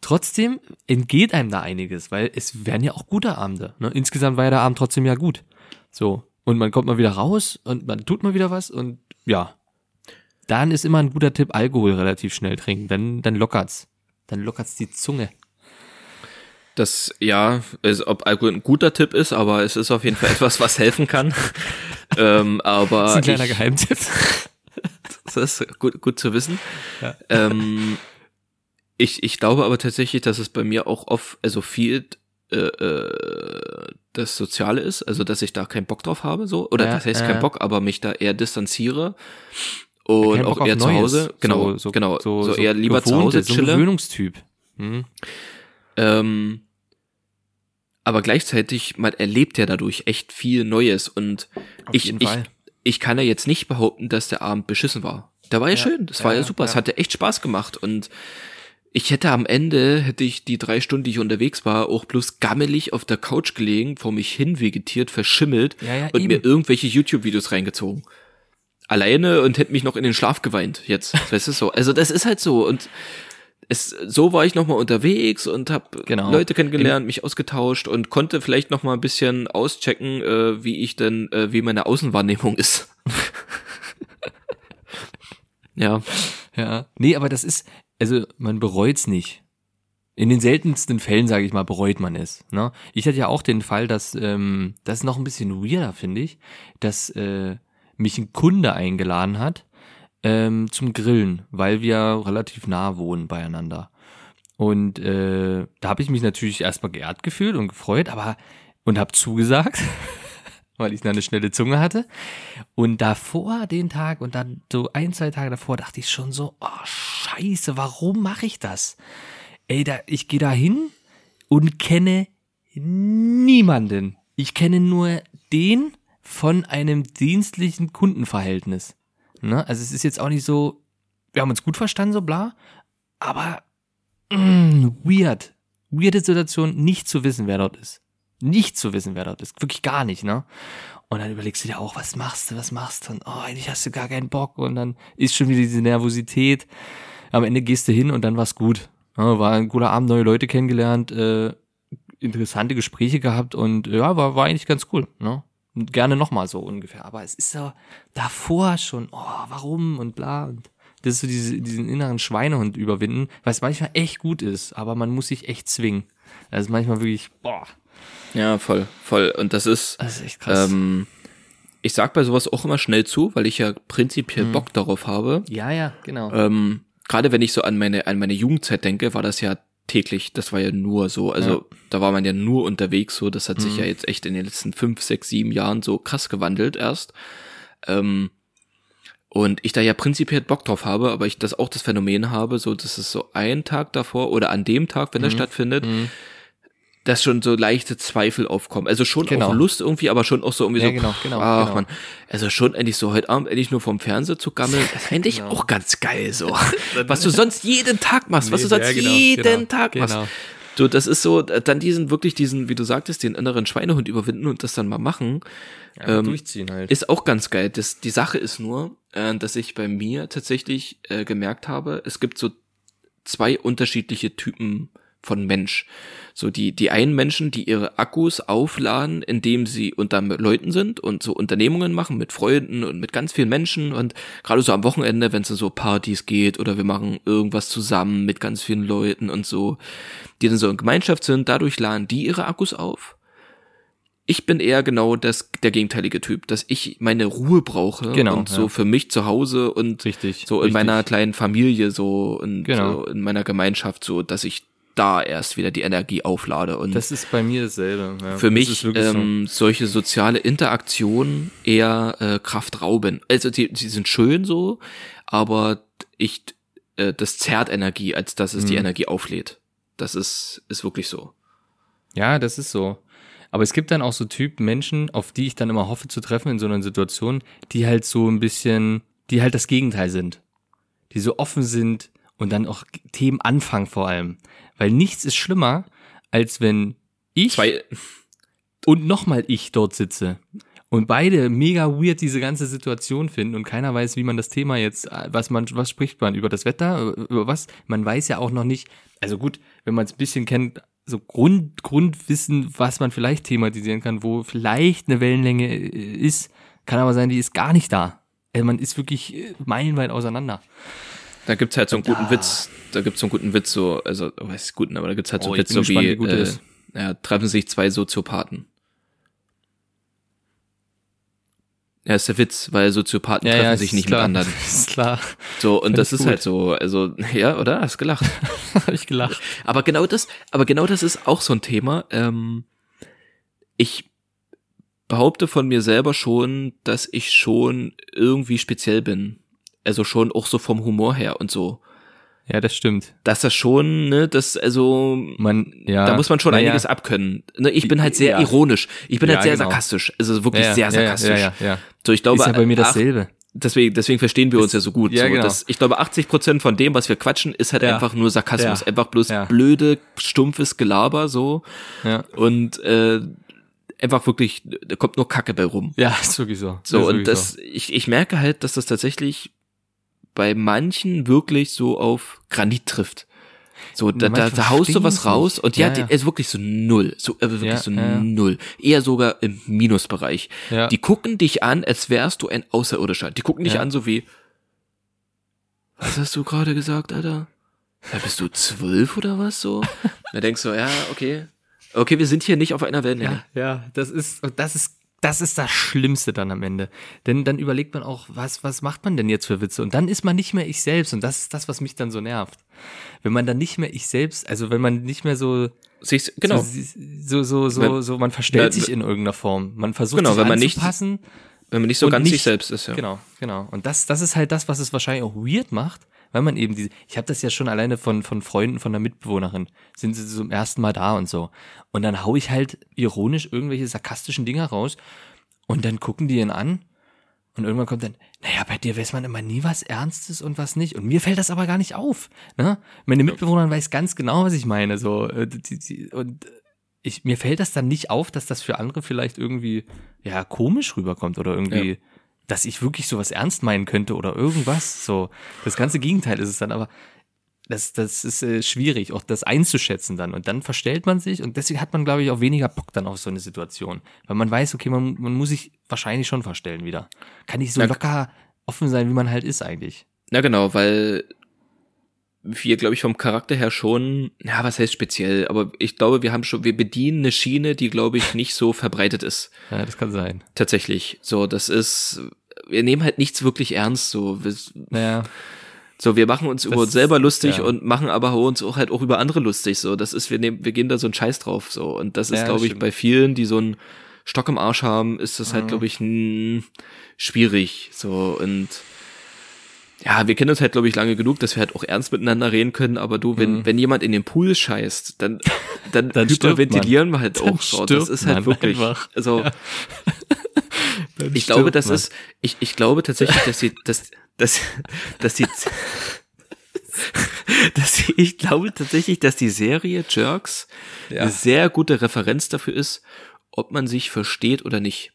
trotzdem entgeht einem da einiges, weil es werden ja auch gute Abende. Ne? Insgesamt war ja der Abend trotzdem ja gut. So. Und man kommt mal wieder raus und man tut mal wieder was und ja. Dann ist immer ein guter Tipp, Alkohol relativ schnell trinken. Dann, dann lockert's. Dann lockert's die Zunge. Das, ja, ist, ob Alkohol ein guter Tipp ist, aber es ist auf jeden Fall etwas, was helfen kann. [laughs] ähm, aber Das ist ein kleiner ich, Geheimtipp. [laughs] das ist gut, gut zu wissen. Ähm, ich, ich glaube aber tatsächlich, dass es bei mir auch oft, also viel äh, äh, das Soziale ist, also dass ich da keinen Bock drauf habe, so. Oder Ja, das heißt ja, keinen ja. Bock, aber mich da eher distanziere. Und Kein auch eher zu. Hause. Genau, so, so, genau. So, so eher lieber zu Hause gewohnte, so ein chille. Gewöhnungstyp. Hm. Ähm, aber gleichzeitig, man erlebt ja dadurch echt viel Neues und Auf ich, ich, ich kann ja jetzt nicht behaupten, dass der Abend beschissen war. Der war ja, Ja, schön, das war ja, ja super, es ja. hatte echt Spaß gemacht und ich hätte am Ende, hätte ich die drei Stunden, die ich unterwegs war, auch bloß gammelig auf der Couch gelegen, vor mich hin vegetiert, verschimmelt Ja, ja, und eben. mir irgendwelche YouTube-Videos reingezogen. Alleine und hätte mich noch in den Schlaf geweint jetzt. Weißt du so? Also das ist halt so und es, so war ich nochmal unterwegs und habe Genau. Leute kennengelernt, mich ausgetauscht und konnte vielleicht noch mal ein bisschen auschecken, äh, wie ich denn, äh, wie meine Außenwahrnehmung ist. [laughs] ja, Ja. Nee, aber das ist, also man bereut's nicht. In den seltensten Fällen, sage ich mal, bereut man es. Ne? Ich hatte ja auch den Fall, dass ähm, das ist noch ein bisschen weirder, finde ich, dass äh, mich ein Kunde eingeladen hat ähm, zum Grillen, weil wir relativ nah wohnen beieinander. Und äh, da habe ich mich natürlich erstmal geehrt gefühlt und gefreut, aber und habe zugesagt, [laughs] weil ich da eine schnelle Zunge hatte. Und davor den Tag und dann so ein, zwei Tage davor dachte ich schon so, oh scheiße, warum mache ich das? Ey, da, ich gehe da hin und kenne niemanden. Ich kenne nur den von einem dienstlichen Kundenverhältnis. Ne? Also es ist jetzt auch nicht so, wir haben uns gut verstanden, so bla, aber mm, weird. Weirde Situation, nicht zu wissen, wer dort ist. Nicht zu wissen, wer dort ist. Wirklich gar nicht, ne? Und dann überlegst du dir auch, was machst du, was machst du? Und oh, eigentlich hast du gar keinen Bock. Und dann ist schon wieder diese Nervosität. Am Ende gehst du hin und dann war's gut. Ja, war ein guter Abend, neue Leute kennengelernt, äh, interessante Gespräche gehabt und ja, war, war eigentlich ganz cool. Ne? Gerne nochmal so ungefähr. Aber es ist so davor schon, oh, warum und bla. Und das ist so diese, diesen inneren Schweinehund überwinden, was manchmal echt gut ist, aber man muss sich echt zwingen. Das ist manchmal wirklich, boah, ja, voll, voll. Und das ist, das ist echt krass. ähm, ich sag bei sowas auch immer schnell zu, weil ich ja prinzipiell Bock darauf habe. ja, ja, genau. Ähm, Gerade wenn ich so an meine, an meine Jugendzeit denke, war das ja täglich, das war ja nur so. Also Ja. da war man ja nur unterwegs so. Das hat sich Mhm. ja jetzt echt in den letzten fünf, sechs, sieben Jahren so krass gewandelt erst. Ähm, Und ich da ja prinzipiell Bock drauf habe, aber ich das auch das Phänomen habe, so dass es so einen Tag davor oder an dem Tag, wenn Mhm. das stattfindet, dass schon so leichte Zweifel aufkommen. Also schon Genau. auch Lust irgendwie, aber schon auch so irgendwie Ja, so, genau, pff, genau, ach genau. man, also schon endlich so heute Abend endlich nur vom Fernseher zu gammeln, [laughs] ist eigentlich Genau. auch ganz geil so. [laughs] was du sonst jeden Tag machst, was du sonst ja, genau, jeden genau, Tag machst. genau. So, das ist so, dann diesen, wirklich diesen, wie du sagtest, den inneren Schweinehund überwinden und das dann mal machen, ähm, durchziehen halt. ist auch ganz geil. Das, die Sache ist nur, äh, dass ich bei mir tatsächlich äh, gemerkt habe, es gibt so zwei unterschiedliche Typen von Mensch. So die, die einen Menschen, die ihre Akkus aufladen, indem sie unter Leuten sind und so Unternehmungen machen mit Freunden und mit ganz vielen Menschen und gerade so am Wochenende, wenn es so Partys geht oder wir machen irgendwas zusammen mit ganz vielen Leuten und so, die dann so in Gemeinschaft sind, dadurch laden die ihre Akkus auf. Ich bin eher genau das, der gegenteilige Typ, dass ich meine Ruhe brauche Genau, und so ja. für mich zu Hause und Richtig, so in richtig. meiner kleinen Familie so und Genau. so in meiner Gemeinschaft so, dass ich da erst wieder die Energie auflade und Das ist bei mir dasselbe. Ja. für Das mich wirklich so. ähm, solche soziale Interaktionen eher äh, Kraft rauben. Also die, die sind schön so, aber ich äh, das zerrt Energie, als dass es die Mhm. Energie auflädt. Das ist ist wirklich so. Ja, das ist so. Aber es gibt dann auch so Typen Menschen, auf die ich dann immer hoffe zu treffen in so einer Situation, die halt so ein bisschen, die halt das Gegenteil sind. Die so offen sind und dann auch Themen anfangen vor allem. Weil nichts ist schlimmer, als wenn ich Zwei und nochmal ich dort sitze. Und beide mega weird diese ganze Situation finden und keiner weiß, wie man das Thema jetzt, äh, was man, was spricht man über das Wetter, über was? Man weiß ja auch noch nicht, also gut, wenn man es ein bisschen kennt, so Grund, Grundwissen, was man vielleicht thematisieren kann, wo vielleicht eine Wellenlänge äh, ist, kann aber sein, die ist gar nicht da. Also man ist wirklich äh, meilenweit auseinander. Da gibt's halt so einen guten Witz, da gibt's so einen guten Witz, so, also, weiß ich guten, aber da gibt's halt so Oh, einen Witz, so wie, gespannt, wie gut der äh, ja, treffen sich zwei Soziopathen. Ja, ist der Witz, weil Soziopathen treffen sich ist nicht klar. mit anderen. [laughs] Ist klar. So, und Find das ist gut. halt so, also, ja, oder? Hast gelacht. [laughs] Hab ich gelacht. Aber genau das, aber genau das ist auch so ein Thema. Ähm, ich behaupte von mir selber schon, dass ich schon irgendwie speziell bin. Also schon auch so vom Humor her und so. Ja, das stimmt. Dass das schon, ne, das, also, Man, ja. da muss man schon naja. einiges abkönnen. Ne, ich bin halt sehr Ja. ironisch. Ich bin Ja, halt sehr genau. sarkastisch. Also wirklich sehr sarkastisch. Ja, ja, ja, ja. So, ich glaube, ist ja bei mir ach, dasselbe. deswegen, deswegen verstehen wir uns ja so gut. ja, so, genau. das, ich glaube, 80 Prozent von dem, was wir quatschen, ist halt Ja. einfach nur Sarkasmus. Ja. Einfach bloß Ja. blöde, stumpfes Gelaber, so. Ja. Und, äh, einfach wirklich, da kommt nur Kacke bei rum. Ja, [laughs] ist wirklich so. So, ist und das, ich, ich merke halt, dass das tatsächlich bei manchen wirklich so auf Granit trifft. So, da, da, da haust du was raus nicht. und ja, Ja, die ja. ist wirklich so null. So, äh, wirklich Ja, so ja, null. Eher sogar im Minusbereich. Ja. Die gucken dich an, als wärst du ein Außerirdischer. Die gucken dich an, so wie, was hast du gerade gesagt, Alter? Ja, bist du zwölf oder was so? [laughs] da denkst du, ja, okay. Okay, wir sind hier nicht auf einer Wellenlänge. Ja, ja, das ist, das ist, das ist das Schlimmste dann am Ende. Denn dann überlegt man auch, was, was macht man denn jetzt für Witze? Und dann ist man nicht mehr ich selbst. Und das ist das, was mich dann so nervt. Wenn man dann nicht mehr ich selbst, also wenn man nicht mehr so, Siehst, genau. so, so, so, Wenn- so, man verstellt sich in irgendeiner Form. Man versucht Genau, sich wenn man nicht- anzupassen. Wenn man nicht so ganz nicht- sich selbst ist, ja. Genau, genau. Und das, das ist halt das, was es wahrscheinlich auch weird macht, weil man eben diese, ich habe das ja schon alleine von, von Freunden, von der Mitbewohnerin, sind sie zum ersten Mal da und so. Und dann hau ich halt ironisch irgendwelche sarkastischen Dinger raus und dann gucken die ihn an und irgendwann kommt dann, naja, bei dir weiß man immer nie was Ernstes und was nicht. Und mir fällt das aber gar nicht auf. Ne? Meine Mitbewohnerin weiß ganz genau, was ich meine. So, äh, und ich, mir fällt das dann nicht auf, dass das für andere vielleicht irgendwie ja komisch rüberkommt oder irgendwie, Ja. Dass ich wirklich sowas ernst meinen könnte oder irgendwas. So, das ganze Gegenteil ist es dann, aber das, das ist äh, schwierig, auch das einzuschätzen dann. Und dann verstellt man sich und deswegen hat man, glaube ich, auch weniger Bock dann auf so eine Situation. Weil man weiß, okay, man, man muss sich wahrscheinlich schon verstellen wieder. Kann nicht so Ja. locker offen sein, wie man halt ist eigentlich. Na genau, weil wir, glaube ich, vom Charakter her schon, ja, was heißt speziell, aber ich glaube, wir haben schon, wir bedienen eine Schiene, die, glaube ich, nicht so verbreitet ist. Ja, das kann sein. Tatsächlich. So, das ist, wir nehmen halt nichts wirklich ernst, so. Wir, Naja, so, wir machen uns über uns selber lustig ja. und machen aber uns auch halt auch über andere lustig, so. Das ist, wir nehmen, wir gehen da so einen Scheiß drauf, so. Und das ist, Ja, glaube ich, bei vielen, die so einen Stock im Arsch haben, ist das halt, Mhm. glaube ich, schwierig, so. Und, ja, wir kennen uns halt, glaube ich, lange genug, dass wir halt auch ernst miteinander reden können, aber du, wenn, wenn jemand in den Pool scheißt, dann, [laughs] dann, Mhm. Dann hyperventilieren wir halt Dann auch so. Das ist halt man wirklich, einfach. also, [laughs] Dann ich glaube, das man. ist, ich, ich glaube tatsächlich, dass die, dass, dass, dass die, [laughs] dass die, ich glaube tatsächlich, dass die Serie Jerks Ja. eine sehr gute Referenz dafür ist, ob man sich versteht oder nicht.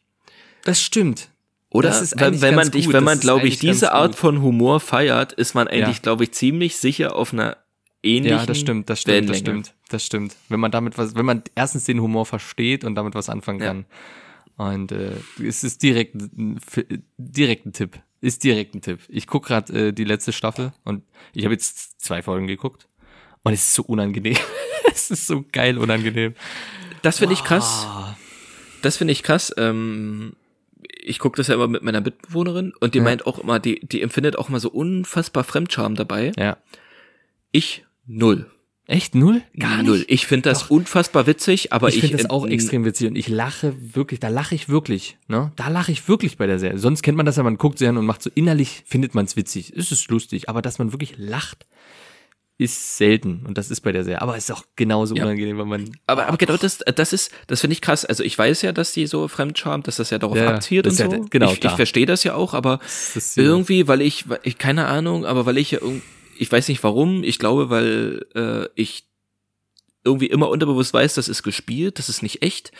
Das stimmt. Oder Das ist wenn, wenn man dich, wenn Das man, glaube ich, diese Art von Humor feiert, ist man eigentlich, Ja. glaube ich, ziemlich sicher auf einer ähnlichen Ja, das stimmt, das stimmt, das Wellenlänge. stimmt, das stimmt. Wenn man damit was, wenn man erstens den Humor versteht und damit was anfangen Ja. kann. Und äh, es ist direkt direkt ein Tipp. Ist direkt ein Tipp. Ich guck gerade äh, die letzte Staffel und ich habe jetzt zwei Folgen geguckt und es ist so unangenehm. [laughs] es ist so geil unangenehm. Das finde ich krass. Das finde ich krass. Ähm, ich gucke das ja immer mit meiner Mitbewohnerin und die Ja. meint auch immer, die, die empfindet auch immer so unfassbar Fremdscham dabei. ja. Ich null. Echt null? Gar null. nicht. Ich finde das unfassbar witzig, aber ich ich, finde das auch extrem witzig und ich lache wirklich, da lache ich wirklich, ne? Da lache ich wirklich bei der Serie. Sonst kennt man das ja, man guckt Serien und macht so innerlich, findet man es witzig. Es ist lustig, aber dass man wirklich lacht, ist selten und das ist bei der Serie. Aber es ist auch genauso Ja. unangenehm, wenn man. Aber, aber genau das, das ist, das finde ich krass. Also ich weiß ja, dass die so Fremdscham, dass das ja darauf Ja, abzielt und ja so. genau, ich, ich verstehe das ja auch, aber irgendwie, weil ich, weil ich, keine Ahnung, aber weil ich ja irgend, ich weiß nicht warum, ich glaube, weil äh, ich irgendwie immer unterbewusst weiß, das ist gespielt, das ist nicht echt,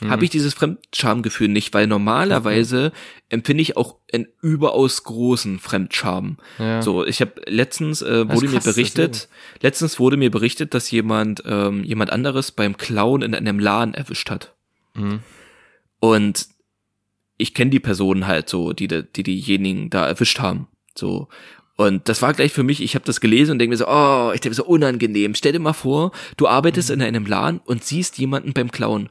Mhm. habe ich dieses Fremdschamgefühl nicht, weil normalerweise empfinde ich auch einen überaus großen Fremdscham. Ja. So, ich habe letztens äh, wurde ist mir krass, berichtet, letztens wurde mir berichtet, dass jemand ähm, jemand anderes beim Clown in einem Laden erwischt hat. Mhm. Und ich kenne die Personen halt so, die die diejenigen da erwischt haben. So. Und das war gleich für mich, ich habe das gelesen und denke mir so, oh, ich denke mir so unangenehm. Stell dir mal vor, du Mhm. arbeitest in einem Laden und siehst jemanden beim Klauen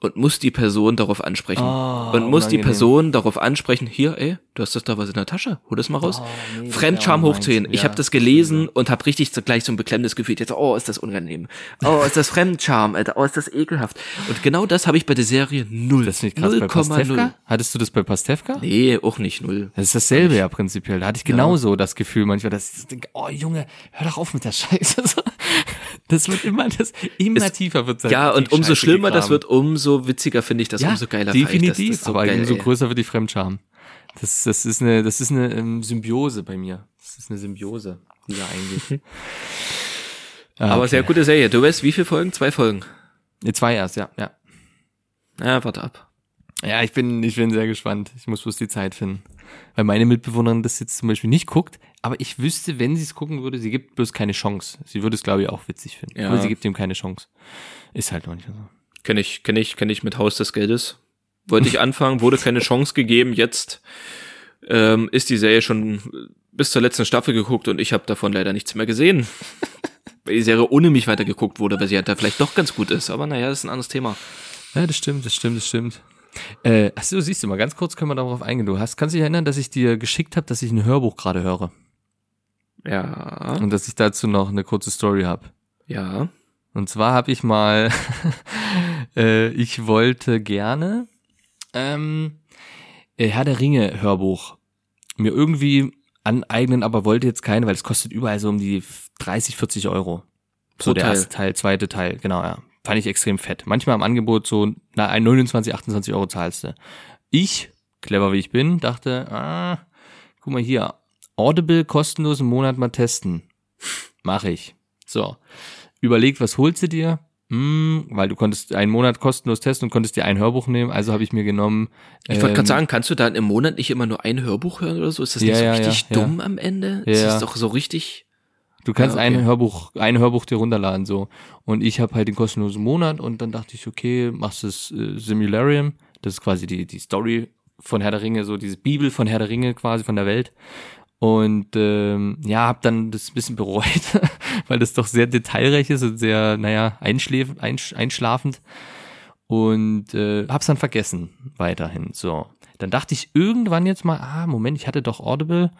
und musst die Person darauf ansprechen. Oh, und musst die unangenehm. Person darauf ansprechen, hier, ey, du hast das da was in der Tasche, hol das mal raus. Oh, nee, Fremdscham wär auch hoch 10. meins. Ich Ja, habe das gelesen und habe richtig gleich so ein beklemmendes Gefühl. Jetzt, oh, ist das unangenehm. Oh, ist das Fremdscham, Alter. Oh, ist das ekelhaft. Und genau das habe ich bei der Serie null. Das ich krass. Bei 0,0. Pastewka? Hattest du das bei Pastewka? Nee, auch nicht null. Das ist dasselbe ja prinzipiell. Da hatte ich genauso das Gefühl manchmal, dass ich denke, oh Junge, hör doch auf mit der Scheiße. [laughs] So. Das wird immer, das immer Es- tiefer wird Ja, die und umso schlimmer das gegraben. wird, umso witziger finde ich das, umso geiler fand ich definitiv. das. das ist aber geil, umso größer wird die Fremdscham. Das, das ist eine, das ist eine ähm, Symbiose bei mir. Das ist eine Symbiose, die da eingeht. [laughs] Ah, Aber okay. sehr gute Serie. Du weißt, wie viele Folgen? Zwei Folgen. Zwei erst, ja, ja. Ja, warte ab. Ja, ich bin, ich bin sehr gespannt. Ich muss bloß die Zeit finden. Weil meine Mitbewohnerin das jetzt zum Beispiel nicht guckt, aber ich wüsste, wenn sie es gucken würde, sie gibt bloß keine Chance. Sie würde es, glaube ich, auch witzig finden. Ja. Aber sie gibt ihm keine Chance. Ist halt noch nicht so. Kenne ich, kenne ich, kenne ich mit Haus des Geldes. Wollte ich anfangen, wurde keine Chance gegeben. Jetzt ähm, ist die Serie schon bis zur letzten Staffel geguckt und ich habe davon leider nichts mehr gesehen. [laughs] Weil die Serie ohne mich weitergeguckt wurde, weil sie halt da vielleicht doch ganz gut ist. Aber naja, das ist ein anderes Thema. Ja, das stimmt, das stimmt, das stimmt. Äh, achso, siehst du mal, ganz kurz können wir darauf eingehen. Du hast, kannst dich erinnern, dass ich dir geschickt habe, dass ich ein Hörbuch gerade höre Ja, und dass ich dazu noch eine kurze Story habe. ja. Und zwar habe ich mal, [laughs] äh, ich wollte gerne ähm, äh, Herr der Ringe Hörbuch mir irgendwie aneignen, aber wollte jetzt keinen, weil es kostet überall so um die 30, 40 Euro. So Pro der Teil. erste Teil, zweite Teil, genau, ja. Fand ich extrem fett. Manchmal im Angebot so, na, ein 29, 28 Euro zahlst du. Ich, clever wie ich bin, dachte, ah, guck mal hier, Audible kostenlos einen Monat mal testen. Mach ich. So. Überlegt, was holst du dir? Hm, weil du konntest einen Monat kostenlos testen und konntest dir ein Hörbuch nehmen, also habe ich mir genommen. Ich wollte ähm, gerade sagen, kannst du da im Monat nicht immer nur ein Hörbuch hören oder so? Ist das Ja, nicht so ja, richtig ja, ja. dumm am Ende? Ja, Ist das doch so richtig? Du kannst okay. ein Hörbuch, ein Hörbuch dir runterladen so. Und ich habe halt den kostenlosen Monat und dann dachte ich, okay, machst das äh, Simularium. Das ist quasi die, die Story von Herr der Ringe, so diese Bibel von Herr der Ringe quasi von der Welt. Und ähm, ja, habe dann das ein bisschen bereut, [laughs] weil das doch sehr detailreich ist und sehr, naja, einschläf, einsch, einschlafend. Und äh, hab's dann vergessen weiterhin. So. Dann dachte ich irgendwann jetzt mal, ah, Moment, ich hatte doch Audible.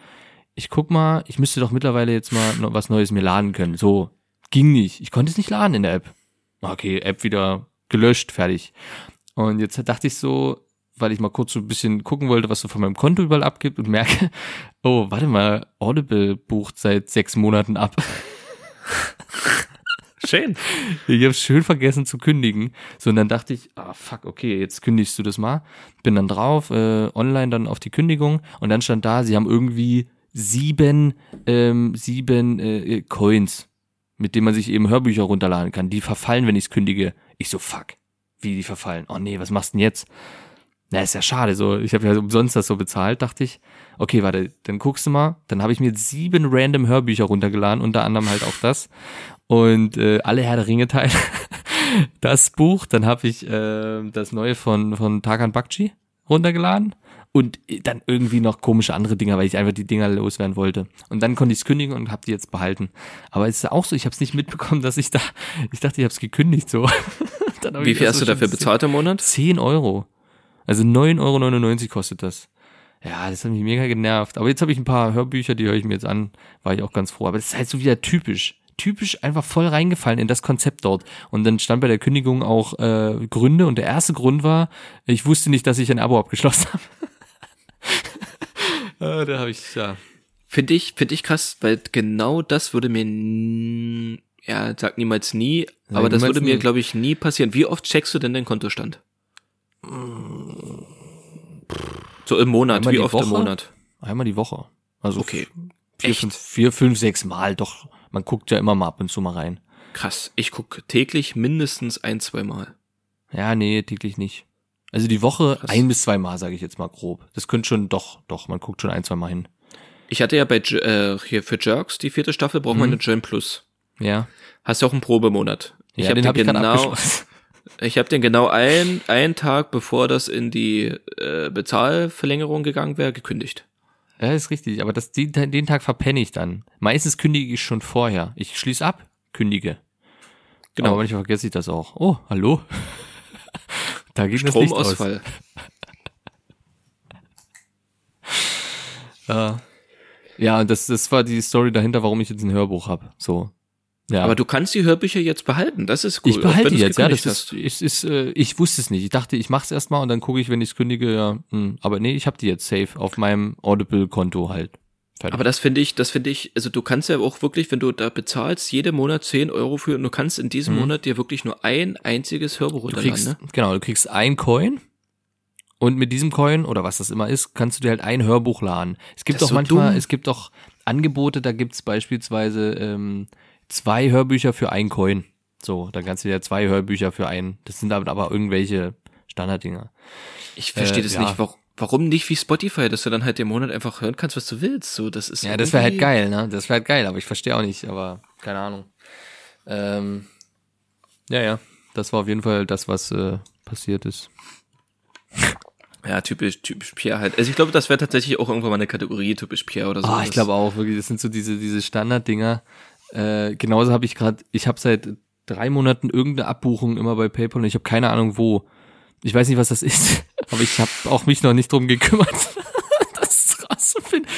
Ich guck mal, ich müsste doch mittlerweile jetzt mal noch was Neues mir laden können. So, ging nicht. Ich konnte es nicht laden in der App. Okay, App wieder gelöscht, fertig. Und jetzt dachte ich so, weil ich mal kurz so ein bisschen gucken wollte, was so von meinem Konto überall abgibt und merke, oh, warte mal, Audible bucht seit sechs Monaten ab. Schön. Ich habe schön vergessen zu kündigen. So, und dann dachte ich, ah fuck, okay, jetzt kündigst du das mal. Bin dann drauf, äh, online dann auf die Kündigung und dann stand da, sie haben irgendwie sieben, ähm, sieben äh, Coins, mit denen man sich eben Hörbücher runterladen kann. Die verfallen, wenn ich es kündige. Ich so, fuck, wie die verfallen? Oh nee, was machst du denn jetzt? Na, ist ja schade, so, ich habe ja umsonst das so bezahlt, dachte ich. Okay, warte, dann guckst du mal. Dann habe ich mir sieben random Hörbücher runtergeladen, unter anderem halt auch das. Und äh, alle Herr der Ringe Teile. [laughs] das Buch, dann habe ich äh, das neue von, von Tarkan Bakci runtergeladen. Und dann irgendwie noch komische andere Dinger, weil ich einfach die Dinger loswerden wollte. Und dann konnte ich es kündigen und habe die jetzt behalten. Aber es ist auch so, ich habe es nicht mitbekommen, dass ich da, [laughs] ich dachte, ich habe es gekündigt so. [laughs] Wie viel hast du so dafür schon bezahlt im Monat? 10 Euro. Also 9,99 Euro kostet das. Ja, das hat mich mega genervt. Aber jetzt habe ich ein paar Hörbücher, die höre ich mir jetzt an. War ich auch ganz froh. Aber das ist halt so wieder typisch. Typisch einfach voll reingefallen in das Konzept dort. Und dann stand bei der Kündigung auch äh, Gründe. Und der erste Grund war, ich wusste nicht, dass ich ein Abo abgeschlossen habe. äh, [laughs] da habe ich, ja. Finde ich, finde ich krass, weil genau das würde mir, ja, sag niemals nie, Sag aber das würde mir, glaube ich, nie passieren. Wie oft checkst du denn deinen Kontostand? So im Monat, Einmal wie oft Woche? im Monat? Einmal die Woche. Also Okay. vier, Echt? fünf, vier, fünf, sechs Mal. Doch, man guckt ja immer mal ab und zu mal rein. Krass. Ich gucke täglich mindestens ein, zwei Mal. Ja, nee, täglich nicht. Also die Woche Krass. ein bis zwei Mal, sage ich jetzt mal grob. Das könnte schon, doch, doch, man guckt schon ein, zwei Mal hin. Ich hatte ja bei, äh, hier für Jerks, die vierte Staffel, braucht man Mhm. eine Join Plus. Ja, Hast ja auch einen Probemonat. Ich ja habe den den, ich gerade genau, abgeschlossen. Ich habe den genau ein, einen Tag, bevor das in die äh, Bezahlverlängerung gegangen wäre, gekündigt. Ja, ist richtig, aber das, den, den Tag verpenne ich dann. Meistens kündige ich schon vorher. Ich schließe ab, kündige. Genau. Aber manchmal vergesse ich das auch. Oh, hallo? [laughs] da ging das Licht aus. Stromausfall. [laughs] Ja, das, das war die Story dahinter, warum ich jetzt ein Hörbuch habe. So. Ja. Aber du kannst die Hörbücher jetzt behalten. Das ist cool. ich behalte die jetzt, ja. Das ist, ist, ist äh, ich wusste es nicht. Ich dachte, ich mach's erstmal und dann gucke ich, wenn ich es kündige, ja. Hm. Aber nee, ich habe die jetzt safe auf meinem Audible-Konto halt. Fertig. Aber das finde ich, das finde ich, also du kannst ja auch wirklich, wenn du da bezahlst, jeden Monat 10 Euro für und du kannst in diesem Monat dir wirklich nur ein einziges Hörbuch Mhm. du runterladen, ne? genau, du kriegst ein Coin und mit diesem Coin oder was das immer ist, kannst du dir halt ein Hörbuch laden. Es gibt Das auch so manchmal, dumm. es gibt auch Angebote, da gibt's beispielsweise ähm, zwei Hörbücher für ein Coin. So, dann kannst du dir zwei Hörbücher für ein. Das sind aber, aber irgendwelche Standarddinger. Ich verstehe Äh, das ja. nicht. Warum, warum nicht wie Spotify, dass du dann halt im Monat einfach hören kannst, was du willst? So, das ist Ja, das wäre halt geil, ne? Das wäre halt geil, aber ich verstehe auch nicht, aber keine Ahnung. Ähm, ja, ja. Das war auf jeden Fall das, was äh, passiert ist. Ja, typisch, typisch Pierre halt. Also ich glaube, das wäre tatsächlich auch irgendwann mal eine Kategorie, typisch Pierre oder so. Ah, ich glaube auch, wirklich, das sind so diese, diese Standarddinger. Äh, genauso habe ich gerade, ich habe seit drei Monaten irgendeine Abbuchung immer bei PayPal und ich habe keine Ahnung wo. Ich weiß nicht, was das ist, [laughs] aber ich habe auch mich noch nicht drum gekümmert. [laughs] das ist krass.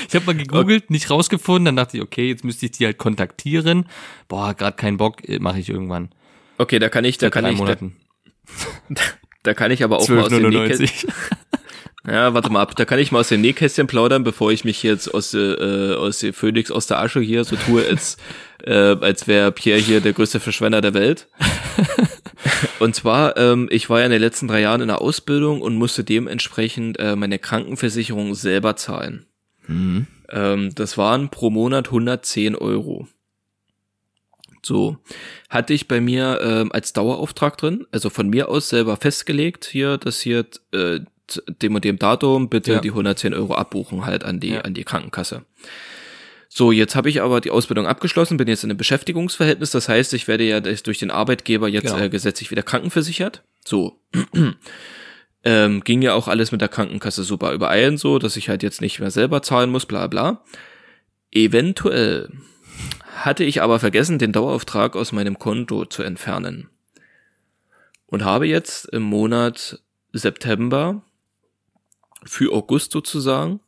Ich habe mal gegoogelt, nicht rausgefunden, dann dachte ich, okay, jetzt müsste ich die halt kontaktieren. Boah, gerade keinen Bock, mache ich irgendwann. Okay, da kann ich, da Seit kann ich, da, Monaten. [laughs] da kann ich aber auch mal aus dem Nähkästchen, 12,99. Ja, warte mal ab, da kann ich mal aus dem Nähkästchen plaudern, bevor ich mich jetzt aus der, äh, aus der Phoenix, aus der Asche hier so tue, als, [laughs] äh, als wäre Pierre hier der größte Verschwender der Welt. [laughs] Und zwar, ähm, ich war ja in den letzten drei Jahren in der Ausbildung und musste dementsprechend äh, meine Krankenversicherung selber zahlen. Ähm, das waren pro Monat 110 Euro. So, hatte ich bei mir ähm, als Dauerauftrag drin, also von mir aus selber festgelegt, hier, dass hier äh, dem und dem Datum bitte Ja. die 110 Euro abbuchen halt an die, Ja. an die Krankenkasse. So, jetzt habe ich aber die Ausbildung abgeschlossen, bin jetzt in einem Beschäftigungsverhältnis, das heißt, ich werde ja durch den Arbeitgeber jetzt Genau. äh, gesetzlich wieder krankenversichert. So. [clears throat] ähm, ging ja auch alles mit der Krankenkasse super überein, so, dass ich halt jetzt nicht mehr selber zahlen muss, bla bla. Eventuell hatte ich aber vergessen, den Dauerauftrag aus meinem Konto zu entfernen. Und habe jetzt im Monat September für August sozusagen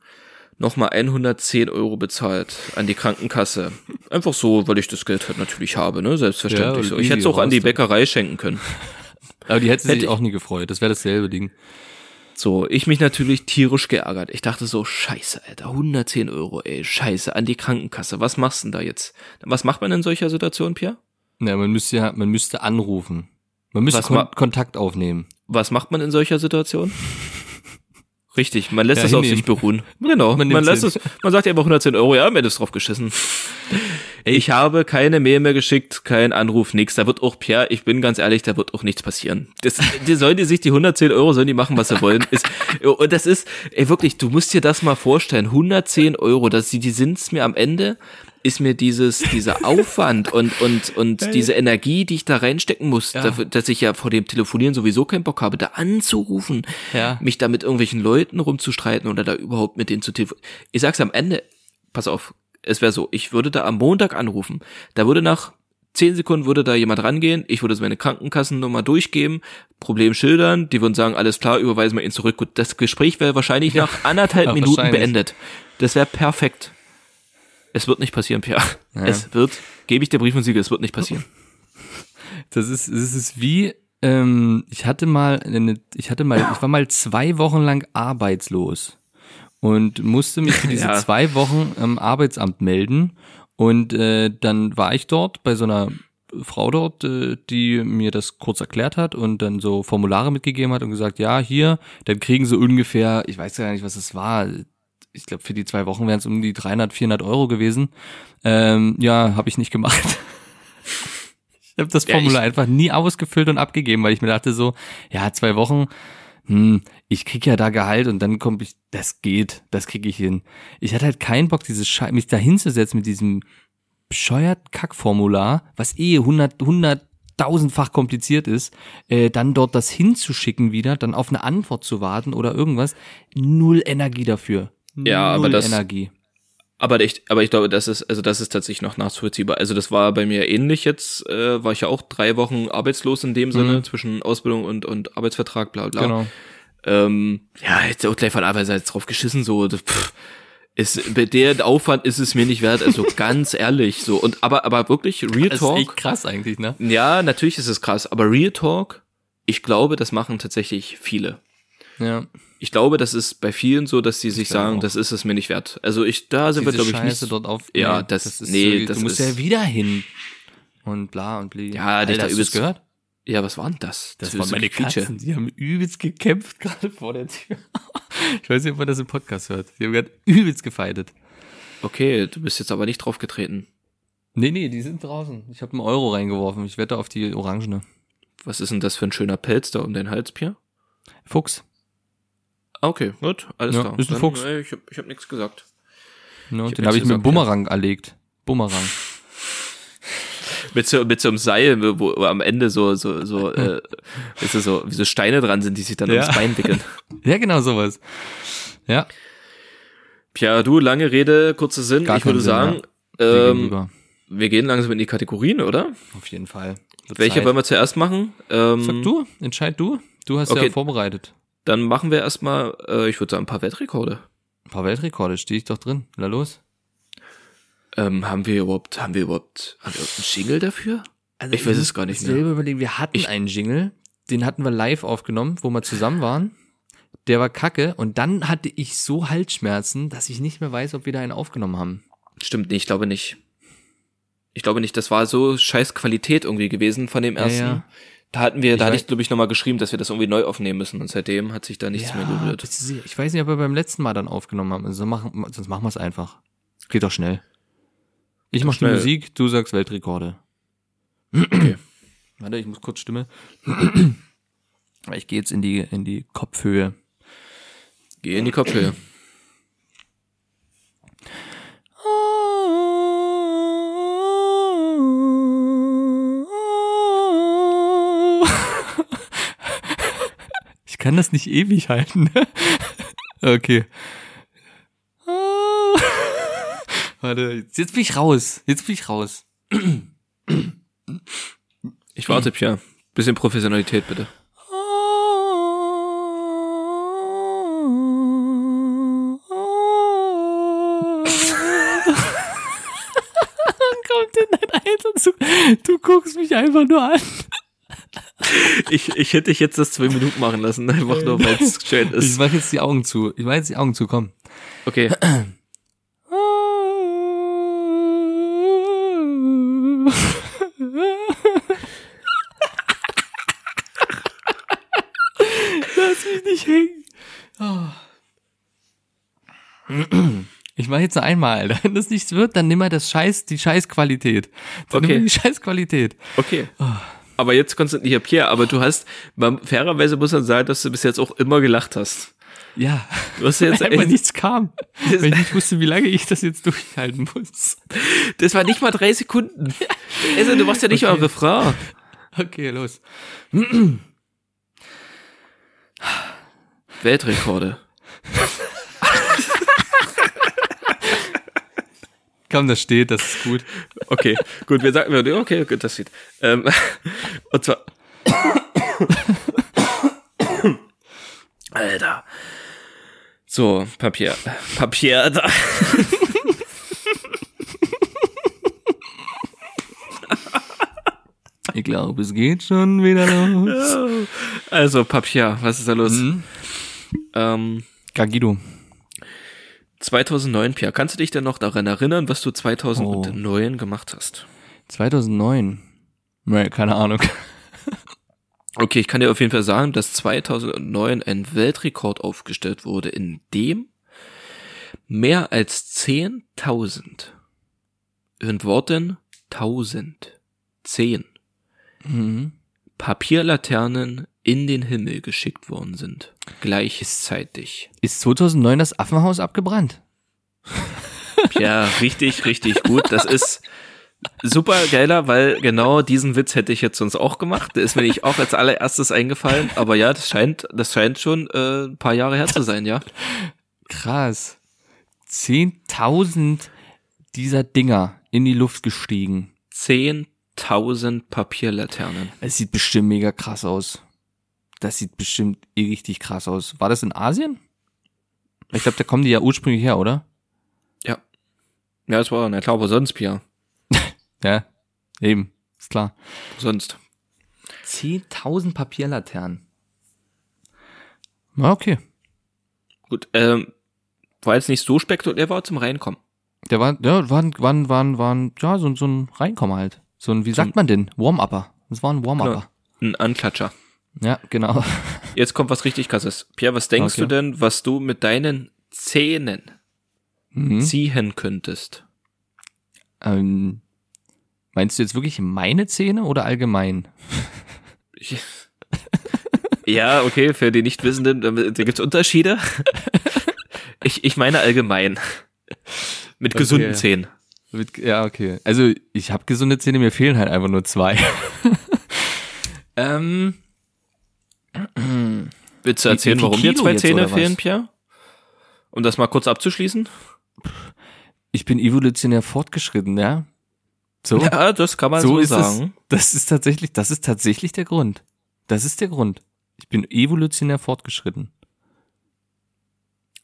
nochmal 110 Euro bezahlt an die Krankenkasse. Einfach so, weil ich das Geld halt natürlich habe, ne? Selbstverständlich Ja, so. Ich hätte es auch an die. Bäckerei schenken können. [laughs] Aber die hätte Hätte sich ich- auch nie gefreut. Das wäre dasselbe Ding. So, ich mich natürlich tierisch geärgert. Ich dachte so, scheiße, Alter, 110 Euro, ey, scheiße, an die Krankenkasse. Was machst du denn da jetzt? Was macht man in solcher Situation, Pierre? Ja, man müsste ja, man müsste anrufen. Man müsste Kon Kontakt aufnehmen. Was macht man in solcher Situation? Richtig, man lässt Ja, es auf hinnehmen. sich beruhen. [laughs] Genau, Man man, lässt hin. es, man sagt einfach 110 Euro, ja, mir ist drauf geschissen. [laughs] Ich habe keine Mail mehr geschickt, kein Anruf, nix. Da wird auch, Pierre, ich bin ganz ehrlich, da wird auch nichts passieren. Das, [laughs] die sollen die sich die 110 Euro, sollen die machen, was sie wollen. Ist, und das ist, ey, wirklich, du musst dir das mal vorstellen. 110 Euro, dass sie, die sind's mir am Ende, ist mir dieses, dieser [laughs] Aufwand und, und, und diese Energie, die ich da reinstecken muss, dafür, dass ich ja vor dem Telefonieren sowieso keinen Bock habe, da anzurufen, Ja. mich da mit irgendwelchen Leuten rumzustreiten oder da überhaupt mit denen zu telefonieren. Ich sag's am Ende, pass auf, es wäre so, ich würde da am Montag anrufen, da würde nach zehn Sekunden würde da jemand rangehen, ich würde meine Krankenkassennummer durchgeben, Problem schildern, die würden sagen, alles klar, überweisen wir ihn zurück. Gut, das Gespräch wäre wahrscheinlich nach anderthalb [laughs] Ja, Minuten beendet. Das wäre perfekt. Es wird nicht passieren, Pierre. Es wird, gebe ich dir Brief und Siegel, es wird nicht passieren. Das ist, das ist wie, ähm, ich hatte mal, eine, ich hatte mal, ich war mal zwei Wochen lang arbeitslos und musste mich für diese [laughs] Ja. zwei Wochen am Arbeitsamt melden und äh, dann war ich dort bei so einer Frau dort, äh, die mir das kurz erklärt hat und dann so Formulare mitgegeben hat und gesagt, ja, hier, dann kriegen sie ungefähr, ich weiß ja nicht, was es war, ich glaube, für die zwei Wochen wären es um die 300, 400 Euro gewesen. Ähm, ja, habe ich nicht gemacht. [laughs] Ich habe das Ja, Formular ich- einfach nie ausgefüllt und abgegeben, weil ich mir dachte so, ja, zwei Wochen, hm, ich krieg ja da Gehalt und dann kommt ich, das geht, das krieg ich hin. Ich hatte halt keinen Bock, dieses Schei mich da hinzusetzen mit diesem bescheuerten Kackformular, was eh 100, 100.000-fach kompliziert ist, äh, dann dort das hinzuschicken wieder, dann auf eine Antwort zu warten oder irgendwas. Null Energie dafür. Ja, aber das- Energie. Aber ich, aber ich glaube, das ist, also das ist tatsächlich noch nachvollziehbar. Also das war bei mir ähnlich jetzt, äh, war ich ja auch drei Wochen arbeitslos in dem Sinne, zwischen Ausbildung und, und Arbeitsvertrag, bla bla. Genau. Ähm, ja, jetzt auch gleich von Arbeitsseite drauf geschissen, so, das, pff, ist, bei der Aufwand ist es mir nicht wert, also [laughs] ganz ehrlich, so. Und aber, aber wirklich, Real Das ist Talk. echt krass eigentlich, ne? Ja, natürlich ist es krass, aber Real Talk, ich glaube, das machen tatsächlich viele. Ja. Ich glaube, das ist bei vielen so, dass sie sich sagen, auch. das ist es mir nicht wert. Also ich, da sind wir, Diese glaube ich, nicht. dort auf. Ja, das- ist nee, so, das du musst ist- ja wieder hin und bla und bli. Ja, Alter, hast du's übelst- gehört? Ja, was war denn das? Das ist waren so meine Quietsche. Katzen. Die haben übelst gekämpft [laughs] gerade vor der Tür. Ich weiß nicht, ob man das im Podcast hört. Die haben gerade übelst gefeitet. Okay, du bist jetzt aber nicht draufgetreten. Nee, nee, die sind draußen. Ich habe einen Euro reingeworfen. Ich wette auf die Orangene. Was ist denn das für ein schöner Pelz da um deinen Hals, Pierre? Fuchs. Ah, Okay, gut, alles Ja, klar. ist ein Dann, Fuchs. äh, Ich hab, ich hab nichts gesagt. Ne, Ich den hab habe ich nichts mit dem gesagt, Bumerang erlegt. Bumerang. [laughs] Mit so, mit so einem Seil, wo, am Ende so, so, so, [laughs] äh, weißt du, so, wie so Steine dran sind, die sich dann Ja. ums Bein wickeln. [laughs] Ja, genau sowas. Ja. Pierre, du, lange Rede, kurzer Sinn. Gar ich würde Sinn, sagen, Wir ähm, gegenüber. wir gehen langsam in die Kategorien, oder? Auf jeden Fall. Welche Zeit. wollen wir zuerst machen? Ähm, Sag du, entscheid du. Du hast Okay. ja vorbereitet. Dann machen wir erstmal, äh, ich würde sagen, ein paar Weltrekorde. Ein paar Weltrekorde, stehe ich doch drin. Na los. Ähm, haben wir überhaupt, haben wir überhaupt haben wir überhaupt einen Jingle dafür? Also Ich weiß es gar nicht mehr. selber überlegen, wir hatten Ich- einen Jingle, den hatten wir live aufgenommen, wo wir zusammen waren. Der war kacke und dann hatte ich so Halsschmerzen, dass ich nicht mehr weiß, ob wir da einen aufgenommen haben. Stimmt nicht, ich glaube nicht. Ich glaube nicht, das war so scheiß Qualität irgendwie gewesen von dem Ja, ersten. ja. Da hatten wir, Ich da hatte ich, glaube ich, nochmal geschrieben, dass wir das irgendwie neu aufnehmen müssen und seitdem hat sich da nichts mehr gerührt. Ich weiß nicht, ob wir beim letzten Mal dann aufgenommen haben. Also machen, sonst machen wir es einfach. Geht doch schnell. Ich mach die. Musik, du sagst Weltrekorde. Okay. [clears throat] Warte, ich muss kurz Stimme. [clears throat] Ich gehe jetzt in die, in die Kopfhöhe. Geh in die Kopfhöhe. Kann das nicht ewig halten. [laughs] Okay. [laughs] Warte, jetzt jetzt bin ich raus. Jetzt bin ich raus. Ich warte, Pierre. Bisschen Professionalität, bitte. [laughs] Du guckst mich einfach nur an. Ich, ich hätte dich jetzt das zwei Minuten machen lassen, einfach nur, weil es [laughs] schön Ich ist. mach jetzt die Augen zu. Ich mach jetzt die Augen zu, komm. Okay. Lass mich nicht hängen. Ich mache jetzt nur einmal. Wenn das nichts wird, dann nimm mal das Scheiß, die Scheißqualität. Dann Okay. nimm die Scheißqualität. Okay. Aber jetzt konzentriere Pierre, aber du hast, man, fairerweise muss man sagen, dass du bis jetzt auch immer gelacht hast. Ja. Du hast jetzt [laughs] Weil echt, nichts kam. Weil ich nicht wusste, wie lange ich das jetzt durchhalten muss. das war nicht mal drei Sekunden. Also, du machst ja nicht mal Refrain. Okay, los. Weltrekorde. Komm, das steht, das ist gut. Okay, gut, wir sagen, okay, gut, das steht. Ähm, [laughs] und zwar. [coughs] Alter. So, Papier. Papier da. Ich glaube, es geht schon wieder los. Also, Papier, was ist da los? Ähm, Gagido. 2009, Pierre, kannst du dich denn noch daran erinnern, was du 2009 gemacht hast? 2009. Nee, keine Ahnung. [laughs] Okay, ich kann dir auf jeden Fall sagen, dass 2009 ein Weltrekord aufgestellt wurde, in dem mehr als 10.000, in Worten 1000, 10 Mhm. Papierlaternen in den Himmel geschickt worden sind. Gleichzeitig. Ist 2009 das Affenhaus abgebrannt? Ja, richtig, richtig gut. Das ist super geiler, weil genau diesen Witz hätte ich jetzt sonst auch gemacht. Der ist mir nicht auch als allererstes eingefallen. Aber ja, das scheint, das scheint schon äh, ein paar Jahre her zu sein, ja. Krass. 10.000 dieser Dinger in die Luft gestiegen. 10.000 Papierlaternen. Es sieht bestimmt mega krass aus. Das sieht bestimmt eh richtig krass aus. War das in Asien? Ich glaube, da kommen die ja ursprünglich her, oder? Ja. Ja, das war, na klar, aber sonst, Pia. [laughs] Ja, eben, ist klar. Sonst. 10.000 Papierlaternen. Na, okay. Gut, ähm, war jetzt nicht so spektakulär, war zum Reinkommen. Der war, ja, waren, waren, waren, waren, ja, so, so ein Reinkommen halt. So ein, wie sagt man denn? Warm-Upper. Das war ein Warm-Upper. Ein Anklatscher. Ja, genau. Jetzt kommt was richtig krasses. Pierre, was denkst Okay. du denn, was du mit deinen Zähnen Mhm. ziehen könntest? Ähm, meinst du jetzt wirklich meine Zähne oder allgemein? Ja, okay, für die Nichtwissenden, da da gibt's Unterschiede. Ich, ich meine allgemein. Mit Okay. gesunden Zähnen. Mit- Ja, okay. Also ich habe gesunde Zähne, mir fehlen halt einfach nur zwei. [laughs] ähm, Willst du erzählen, warum dir zwei Zähne fehlen, Pierre? Um das mal kurz abzuschließen? ich bin evolutionär fortgeschritten, ja. So, Ja, das kann man so, so sagen. es. Das ist tatsächlich, das ist tatsächlich der Grund. Das ist der Grund. Ich bin evolutionär fortgeschritten.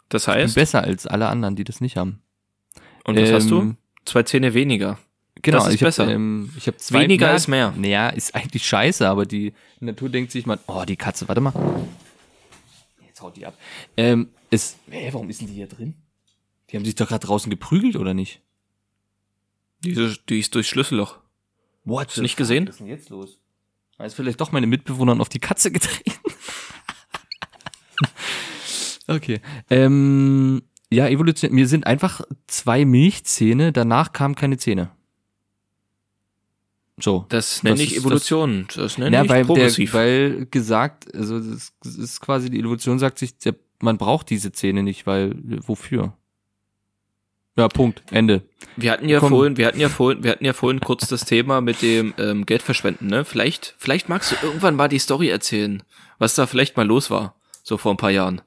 Das Ich bin heißt, besser als alle anderen, die das nicht haben. und was hast du? Ähm, Zwei Zähne weniger. Genau, Das ist ich hab, besser. ähm, ich habe zwei Weniger ja, ist mehr. Naja, ist eigentlich scheiße, aber die Natur denkt sich mal, oh, die Katze, warte mal. Jetzt haut die ab. Ähm, ist, hä, warum ist denn die hier drin? Die haben sich doch gerade draußen geprügelt, oder nicht? Diese, die ist durchs Schlüsselloch. What? Hast du nicht gesehen? Was ist denn jetzt los? Da ist vielleicht doch meine Mitbewohnerin auf die Katze getreten. [laughs] okay. Ähm, ja, Evolution. Mir sind einfach zwei Milchzähne, danach kamen keine Zähne. So. Das nenne Das ich ist- Evolution. Das, nenne Ja, ich weil, der, progressiv. weil gesagt, also das ist quasi die Evolution sagt sich, der, man braucht diese Zähne nicht, weil wofür? Ja, Punkt. Ende. wir hatten ja Komm. vorhin, wir hatten ja vorhin, wir hatten ja vorhin kurz das Thema mit dem ähm, Geldverschwenden, ne? Vielleicht, vielleicht magst du irgendwann mal die Story erzählen, was da vielleicht mal los war, so vor ein paar Jahren.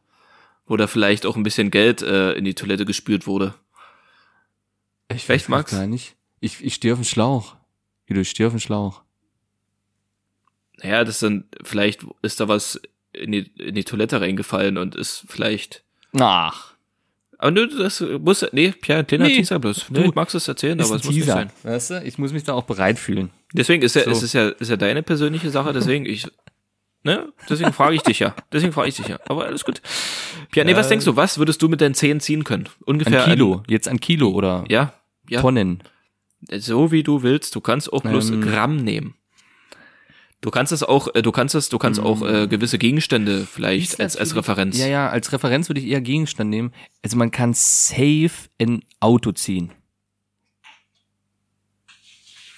Wo da vielleicht auch ein bisschen Geld äh, in die Toilette gespült wurde. Ich Vielleicht weiß mag's. gar nicht. Ich, ich stehe auf dem Schlauch. Guido, ich stehe auf dem Schlauch. Naja, das dann, vielleicht ist da was in die, in die Toilette reingefallen und ist vielleicht. Ach. Aber nö, das muss, nee, Pierre, kleiner Nee, Teaser bloß. du, Nee, ich mag's es erzählen, aber es muss nicht sein. Weißt du, ich muss mich da auch bereit fühlen. Deswegen ist ja, So. es ist ja, ist ja deine persönliche Sache, deswegen ich, Ne? Deswegen frage ich dich ja. Deswegen frage ich dich ja. Aber alles gut. Pia, nee, was denkst du, was würdest du mit deinen Zehen ziehen können? Ein Ungefähr Kilo, jetzt ein Kilo oder ja, ja. Tonnen. So wie du willst. Du kannst auch bloß Ähm. Gramm nehmen. Du kannst es auch, äh, du kannst es, du kannst auch äh, gewisse Gegenstände vielleicht als, als Referenz. Ja, ja, als Referenz würde ich eher Gegenstand nehmen. Also man kann safe ein Auto ziehen.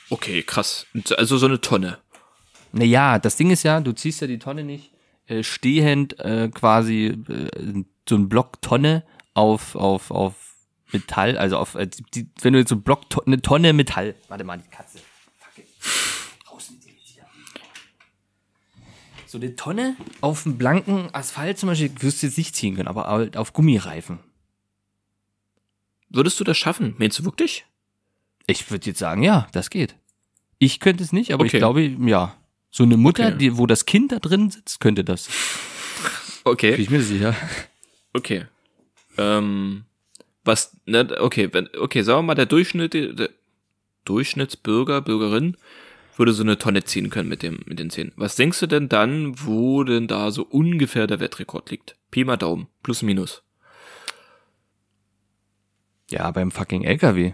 Okay, krass. Also so eine Tonne. Naja, das Ding ist ja, du ziehst ja die Tonne nicht äh, stehend äh, quasi äh, so ein Block Tonne auf, auf, auf Metall, also auf, äh, die, wenn du jetzt so Block, To- eine Tonne Metall, warte mal, die Katze, fuck it, raus mit dir jetzt hier. So eine Tonne auf dem blanken Asphalt zum Beispiel wirst du jetzt nicht ziehen können, aber halt auf Gummireifen. Würdest du das schaffen? Meinst du wirklich? Ich würde jetzt sagen, ja, das geht. Ich könnte es nicht, aber Okay. ich glaube, ja. So eine Mutter, Okay. die, wo das Kind da drin sitzt, könnte das. Bin Okay. ich mir sicher. Okay. Ähm, was, ne, okay, wenn, okay, sagen wir mal, der Durchschnitt, der Durchschnittsbürger, Bürgerin würde so eine Tonne ziehen können mit dem, mit den Zähnen. Was denkst du denn dann, wo denn da so ungefähr der Wettrekord liegt? Pi mal Daumen. Plus, minus. Ja, beim fucking LKW.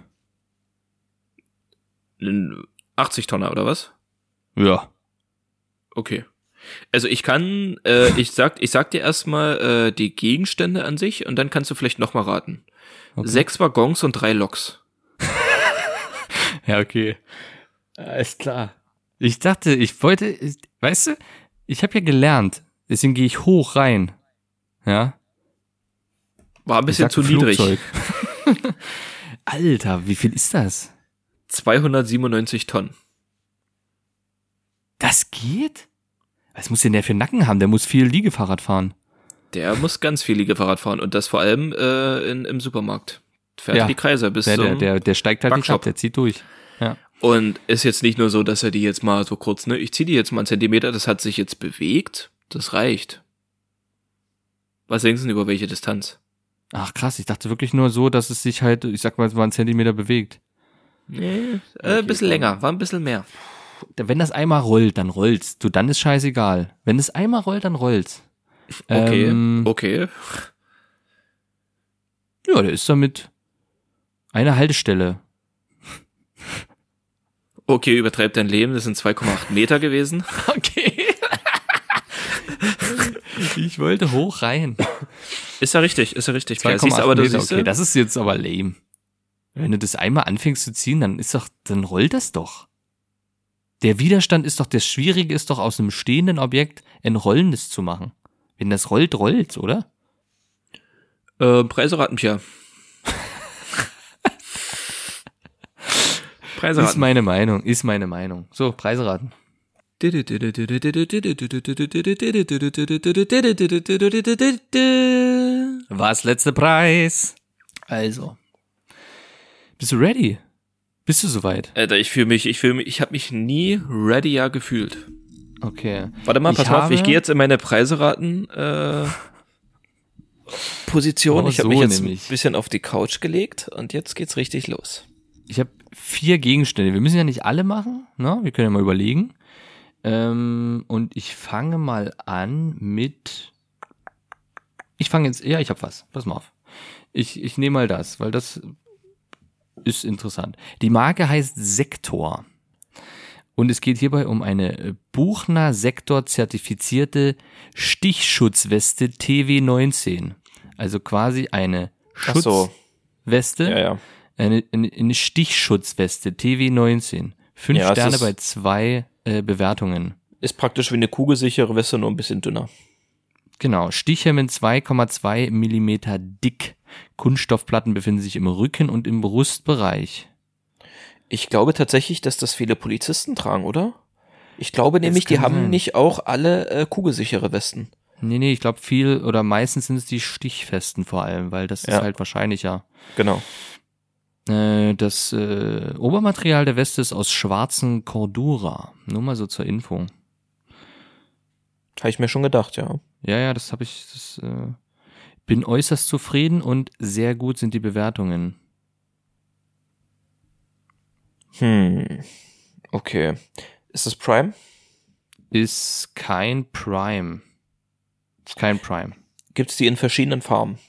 Ein 80 Tonner oder was? Ja. Okay. Also ich kann, äh, ich sag, ich sag dir erstmal äh, die Gegenstände an sich und dann kannst du vielleicht noch mal raten. Sechs Waggons und drei Loks. [laughs] Ja, okay. Ist klar. Ich dachte, ich wollte, ich- weißt du, ich habe ja gelernt, deswegen gehe ich hoch rein. Ja. War ein bisschen zu niedrig. [laughs] Alter, wie viel ist das? 297 Tonnen. Das geht? Was muss denn der für Nacken haben? Der muss viel Liegefahrrad fahren. Der muss ganz viel Liegefahrrad fahren und das vor allem äh, in, im Supermarkt. Fährt Ja. die Kreise bis Der, der, zum der, der steigt halt nicht Backshop. ab, der zieht durch. Ja. Und ist jetzt nicht nur so, dass er die jetzt mal so kurz, ne, ich zieh die jetzt mal einen Zentimeter, das hat sich jetzt bewegt, das reicht. Was denkst du denn über welche Distanz? Ach krass, ich dachte wirklich nur so, dass es sich halt, ich sag mal, mal einen Zentimeter bewegt. Nee, äh, ein bisschen länger, war ein bisschen mehr. Wenn das einmal rollt, dann rollt's. Du, dann ist scheißegal. Wenn es einmal rollt, dann rollt's. Okay, Ähm, okay. Ja, der ist damit eine Haltestelle. Okay, übertreibt dein Leben, das sind 2,8 Meter gewesen. [laughs] Okay. ich wollte hoch rein. Ist ja richtig, ist ja richtig. Ja, 2,8 siehst du, aber Meter, siehst okay, das ist jetzt aber lame. Wenn du das einmal anfängst zu ziehen, dann ist doch, dann rollt das doch. Der Widerstand ist doch, das Schwierige ist doch aus einem stehenden Objekt ein Rollendes zu machen. Wenn das rollt, rollt's, oder? äh, Preise raten, Pia. [laughs] Preise Ist raten. meine Meinung, ist meine Meinung. So, Preise raten. Was letzter Preis? Also. Bist du ready? Bist du soweit? Alter, ich fühle mich, ich fühle mich, ich habe mich nie readyer gefühlt. Okay. Warte mal, Ich pass mal auf, ich gehe jetzt in meine Preiseraten äh, Position. Oh, ich habe so mich jetzt nämlich. ein bisschen auf die Couch gelegt und jetzt geht's richtig los. Ich habe vier Gegenstände. Wir müssen ja nicht alle machen, ne? Wir können ja mal überlegen. Ähm, und ich fange mal an mit. Ich fange jetzt. Ja, ich habe was. Pass mal auf. Ich, ich nehme mal das, weil das ist interessant. Die Marke heißt Sektor. Und es geht hierbei um eine äh, Buchner Sektor zertifizierte Stichschutzweste TW19. Also quasi eine Ach so. Schutzweste. Ja, ja. Eine, eine, Stichschutzweste, TW19. Fünf Ja, Sterne bei zwei äh, Bewertungen. Ist praktisch wie eine kugelsichere Weste, nur ein bisschen dünner. Genau, Stichhemmen 2,2 Millimeter dick. Kunststoffplatten befinden sich im Rücken und im Brustbereich. Ich glaube tatsächlich, dass das viele Polizisten tragen, oder? Ich glaube nämlich, die haben sein. nicht auch alle äh, kugelsichere Westen. Nee, nee, ich glaube viel oder meistens sind es die Stichfesten vor allem, weil das Ja. ist halt wahrscheinlicher. Genau. Äh, das äh, Obermaterial der Weste ist aus schwarzen Cordura. Nur mal so zur Info. Habe ich mir schon gedacht, ja. Ja, ja, das habe ich. Das, äh, bin äußerst zufrieden und sehr gut sind die Bewertungen. Hm. Okay. Ist das Prime? ist kein Prime. Ist kein Prime. Gibt's die in verschiedenen Farben?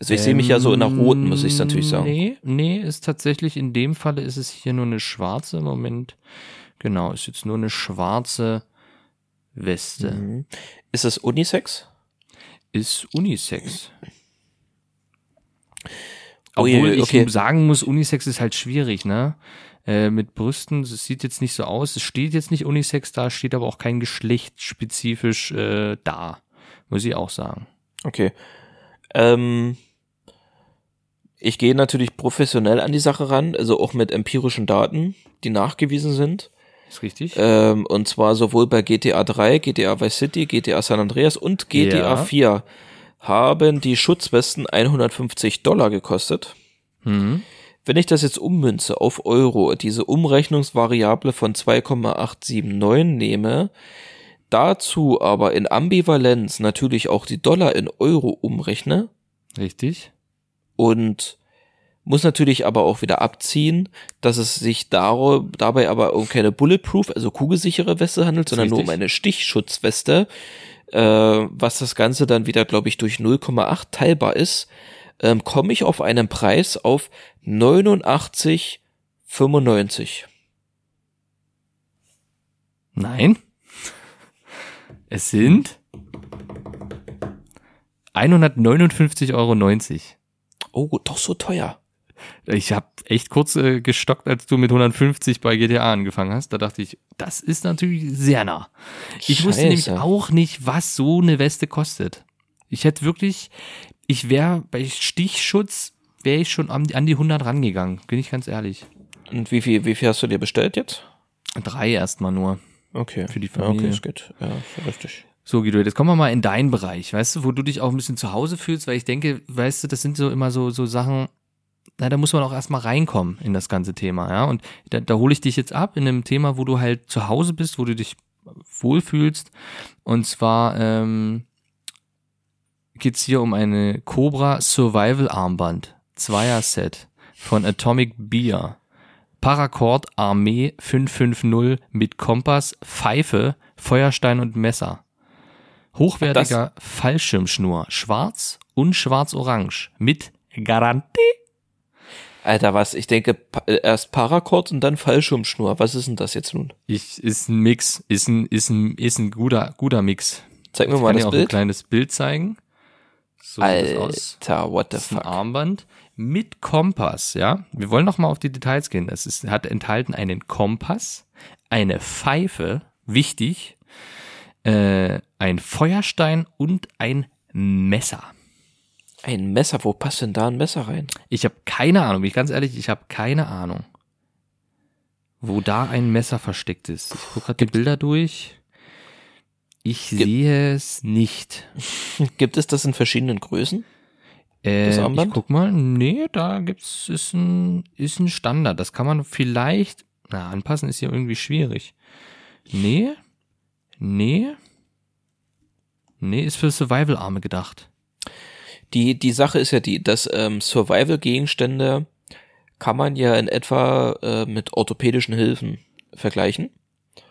Also ich sehe mich ja so in der roten, muss ich natürlich sagen. Nee, nee, ist tatsächlich in dem Falle ist es hier nur eine schwarze. Moment. Genau, ist jetzt nur eine schwarze Weste. Mhm. Ist es Unisex? Ist Unisex. Obwohl ich okay. sagen muss, Unisex ist halt schwierig, ne? Äh, mit Brüsten, es sieht jetzt nicht so aus, es steht jetzt nicht Unisex da, steht aber auch kein Geschlecht spezifisch äh, da, muss ich auch sagen. Okay. Ähm, ich gehe natürlich professionell an die Sache ran, also auch mit empirischen Daten, die nachgewiesen sind. Ist richtig? Ähm, und zwar sowohl bei GTA 3, GTA Vice City, GTA San Andreas und GTA Ja. 4 haben die Schutzwesten 150 Dollar gekostet. Mhm. Wenn ich das jetzt ummünze auf Euro, diese Umrechnungsvariable von 2,879 nehme, dazu aber in Ambivalenz natürlich auch die Dollar in Euro umrechne Richtig. und muss natürlich aber auch wieder abziehen, dass es sich dabei aber um keine Bulletproof, also kugelsichere Weste handelt, sondern nur um Richtig. eine Stichschutzweste, äh, was das Ganze dann wieder, glaube ich, durch 0,8 teilbar ist, ähm, komme ich auf einen Preis auf 89,95. Nein. Es sind 159,90 Euro. Oh, doch so teuer. Ich habe echt kurz äh, gestockt, als du mit 150 bei GTA angefangen hast. Da dachte ich, das ist natürlich sehr nah. Ich wusste nämlich auch nicht, was so eine Weste kostet. Ich hätte wirklich, ich wäre bei Stichschutz, wäre ich schon an, an die 100 rangegangen, bin ich ganz ehrlich. Und wie viel, wie viel hast du dir bestellt jetzt? Drei erstmal nur. Okay. Für die Ja, Familie. okay, es geht. Ja, richtig. So, Guido, jetzt kommen wir mal in deinen Bereich, weißt du, wo du dich auch ein bisschen zu Hause fühlst, weil ich denke, weißt du, das sind so immer so, so Sachen, na, da muss man auch erstmal reinkommen in das ganze Thema, ja. Und da, da hole ich dich jetzt ab in einem Thema, wo du halt zu Hause bist, wo du dich wohlfühlst. Und zwar ähm, geht's hier um eine Cobra Survival Armband, Zweier-Set von Atomic Beer. Paracord Armee 550 mit Kompass, Pfeife, Feuerstein und Messer. Hochwertiger Fallschirmschnur, schwarz und schwarz-orange mit Garantie. Alter, was? Ich denke, äh, erst Paracord und dann Fallschirmschnur. Was ist denn das jetzt nun? Ich, ist ein Mix, ist ein, ist ein, ist ein guter, guter Mix. Zeig mir Ich mal kann dir das auch ein Bild. kleines Bild zeigen. So sieht das aus. Alter, what the Das ist ein fuck? Armband mit Kompass, ja. Wir wollen noch mal auf die Details gehen. Es ist, hat enthalten einen Kompass, eine Pfeife, wichtig, äh, ein Feuerstein und ein Messer. Ein Messer, wo passt denn da ein Messer rein? Ich habe keine Ahnung, bin ich ganz ehrlich, ich habe keine Ahnung, wo da ein Messer versteckt ist. Ich gucke gerade die Bilder durch. Ich Gibt- sehe es nicht. [laughs] Gibt es das in verschiedenen Größen? Äh, Das ich Armband? guck mal, nee, da gibt's ist ein ist ein Standard. Das kann man vielleicht, na anpassen ist hier irgendwie schwierig. Nee, nee, nee, ist für Survival-Arme gedacht. Die, die Sache ist ja die, dass ähm, Survival-Gegenstände kann man ja in etwa äh, mit orthopädischen Hilfen vergleichen.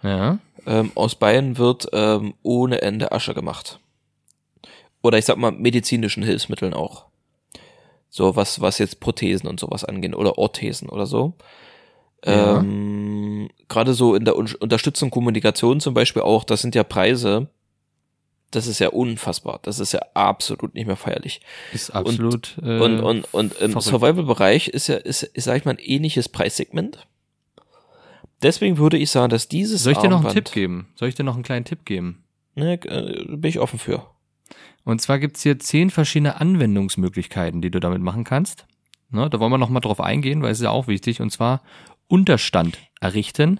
Ja, Ähm, aus Beinen wird ähm, ohne Ende Asche gemacht. Oder ich sag mal medizinischen Hilfsmitteln auch. So was, was jetzt Prothesen und sowas angeht oder Orthesen oder so. Ja. Ähm, Gerade so in der Un Unterstützung Kommunikation zum Beispiel auch, das sind ja Preise, das ist ja unfassbar. Das ist ja absolut nicht mehr feierlich. ist absolut. äh, Und, und, und im. Survival-Bereich ist ja, ist, ist, sag ich mal, ein ähnliches Preissegment. Deswegen würde ich sagen, dass dieses Soll ich dir noch einen Tipp geben? Soll ich dir noch einen kleinen Tipp geben? Ne, äh, bin ich offen für. Und zwar gibt's hier zehn verschiedene Anwendungsmöglichkeiten, die du damit machen kannst. Ne, da wollen wir nochmal drauf eingehen, weil es ist ja auch wichtig. Und zwar Unterstand errichten,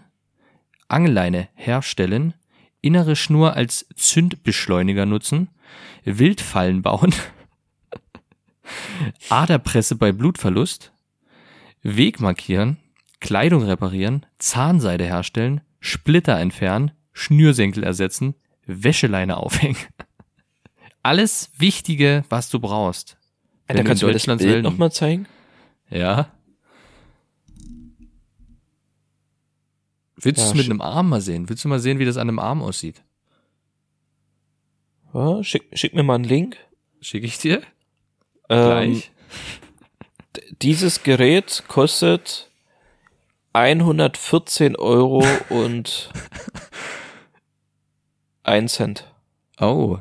Angelleine herstellen, innere Schnur als Zündbeschleuniger nutzen, Wildfallen bauen, [laughs] Aderpresse bei Blutverlust, Weg markieren, Kleidung reparieren, Zahnseide herstellen, Splitter entfernen, Schnürsenkel ersetzen, Wäscheleine aufhängen. Alles Wichtige, was du brauchst. Alter, Wenn kannst du mir das Bild nochmal zeigen? Ja. Willst du Ja, es mit einem Arm mal sehen? Willst du mal sehen, wie das an einem Arm aussieht? Ja, schick, schick mir mal einen Link. Schicke ich dir Ähm, gleich. dieses Gerät kostet 114 Euro und [laughs] 1 Cent. Oh.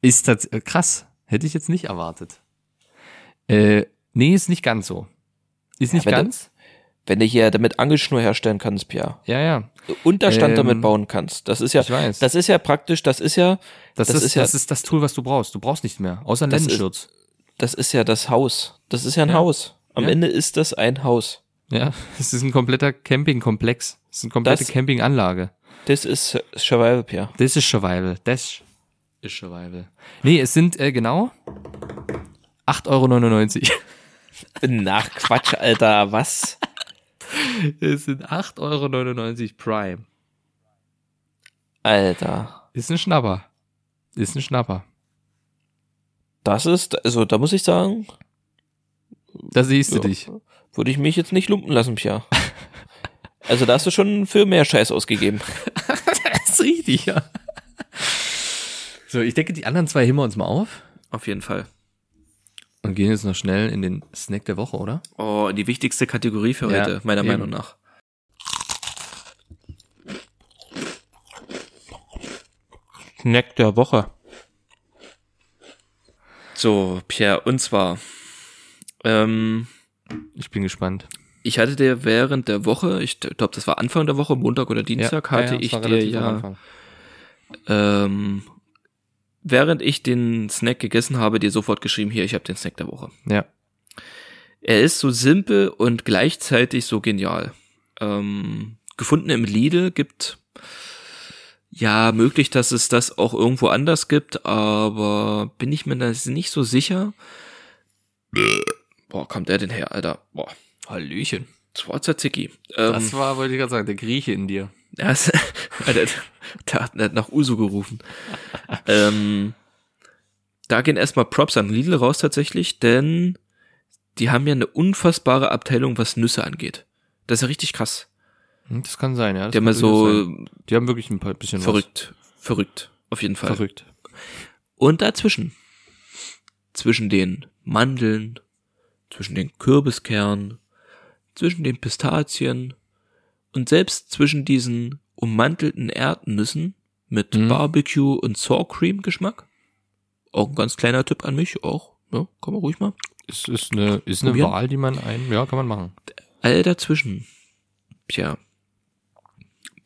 Ist das äh, krass. Hätte ich jetzt nicht erwartet. Äh, nee, ist nicht ganz so. Ist nicht wenn du- ganz. Wenn du hier damit Angelschnur herstellen kannst, Pia. Ja, ja. Unterstand Ähm, damit bauen kannst. Das ist ja, Ich weiß. das ist ja praktisch, das ist ja, Das, das ist, ist ja- das ist das Tool, was du brauchst. Du brauchst nichts mehr. Außer einen Das ist- das ist ja das Haus. Das ist ja ein Ja. Haus. Am Ja. Ende ist das ein Haus. Ja, [laughs] es ist ein kompletter Campingkomplex. Es ist eine komplette Das- Campinganlage. Das ist Survival, Pia. Das ist Survival. Das ist Survival. Nee, es sind äh, genau 8,99 Euro. Nach [laughs] Quatsch, Alter, was? es sind 8,99 Euro Prime. Alter. Ist ein Schnapper. Ist ein Schnapper. Das ist, also da muss ich sagen, Da siehst du Ja. dich. würde ich mich jetzt nicht lumpen lassen, Pia. Also da hast du schon für mehr Scheiß ausgegeben. [laughs] Das ist richtig, ja. So, ich denke, die anderen zwei heben wir uns mal auf Auf jeden Fall. und gehen jetzt noch schnell in den Snack der Woche, oder? Oh, die wichtigste Kategorie für Ja, heute, meiner eben. Meinung nach. Snack der Woche. So, Pierre, und zwar, ähm, Ich bin gespannt. ich hatte dir während der Woche, ich glaube, das war Anfang der Woche, Montag oder Dienstag, hatte das ich dir ja, ähm, während ich den Snack gegessen habe, dir sofort geschrieben, hier, ich habe den Snack der Woche. Ja. Er ist so simpel und gleichzeitig so genial. Ähm, gefunden im Lidl gibt ja möglich, dass es das auch irgendwo anders gibt, aber bin ich mir da nicht so sicher. Boah, kommt der denn her, Alter? Boah, Hallöchen. schwarzer Zicki. Ähm, Das war, wollte ich gerade sagen, der Grieche in dir. das, [laughs] Alter, der hat nach Uso gerufen. ähm, da gehen erstmal Props an Lidl raus tatsächlich, denn die haben ja eine unfassbare Abteilung, was Nüsse angeht. Das ist ja richtig krass. Hm, Das kann sein, ja. Das Die haben so. Die haben wirklich ein paar bisschen verrückt, verrückt, auf jeden was. Fall. Verrückt. Und dazwischen, zwischen den Mandeln, zwischen den Kürbiskernen, zwischen den Pistazien und selbst zwischen diesen ummantelten Erdnüssen mit Mhm. Barbecue und Sour Cream Geschmack. Auch ein ganz kleiner Tipp an mich, auch, ja, kann man ruhig mal. Es ist eine, ist eine Probieren? Wahl, die man ein, ja, kann man machen. All dazwischen, tja,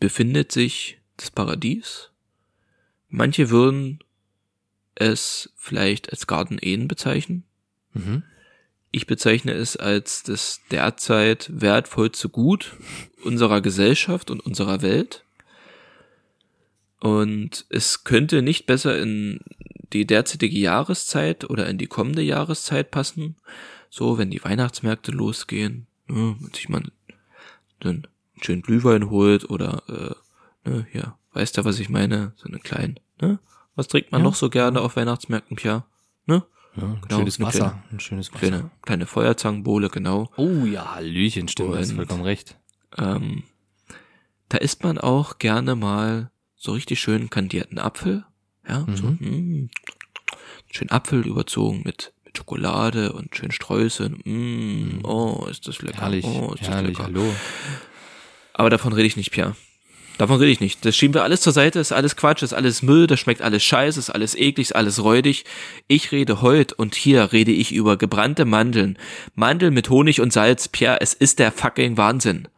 befindet sich das Paradies. Manche würden es vielleicht als Garten Eden bezeichnen. Mhm. Ich bezeichne es als das derzeit wertvollste Gut unserer Gesellschaft und unserer Welt. Und es könnte nicht besser in die derzeitige Jahreszeit oder in die kommende Jahreszeit passen. So, wenn die Weihnachtsmärkte losgehen, ne, und sich man dann einen schönen Glühwein holt oder, äh, ne, ja, weißt du, was ich meine? So einen kleinen, ne? Was trinkt man Ja. noch so gerne auf Weihnachtsmärkten, Pia? Ne? Ja, ein Genau, schönes Wasser. kleine- ein schönes Wasser. Kleine, kleine Feuerzangenbowle, genau. Oh ja, Hallöchen, stimmt, du hast Und- vollkommen recht. Ähm, da isst man auch gerne mal so richtig schön kandierten Apfel. Ja, so, Mhm. mm, schön Apfel überzogen mit, mit Schokolade und schön Streuseln. Mm, oh, ist das lecker. Mhm. Herrlich, oh, ist das herrlich, lecker. hallo. Aber davon rede ich nicht, Pierre. Davon rede ich nicht. Das schieben wir alles zur Seite, ist alles Quatsch, ist alles Müll, das schmeckt alles scheiße, ist alles eklig, ist alles räudig. Ich rede heute und hier rede ich über gebrannte Mandeln. Mandeln mit Honig und Salz, Pierre, es ist der fucking Wahnsinn.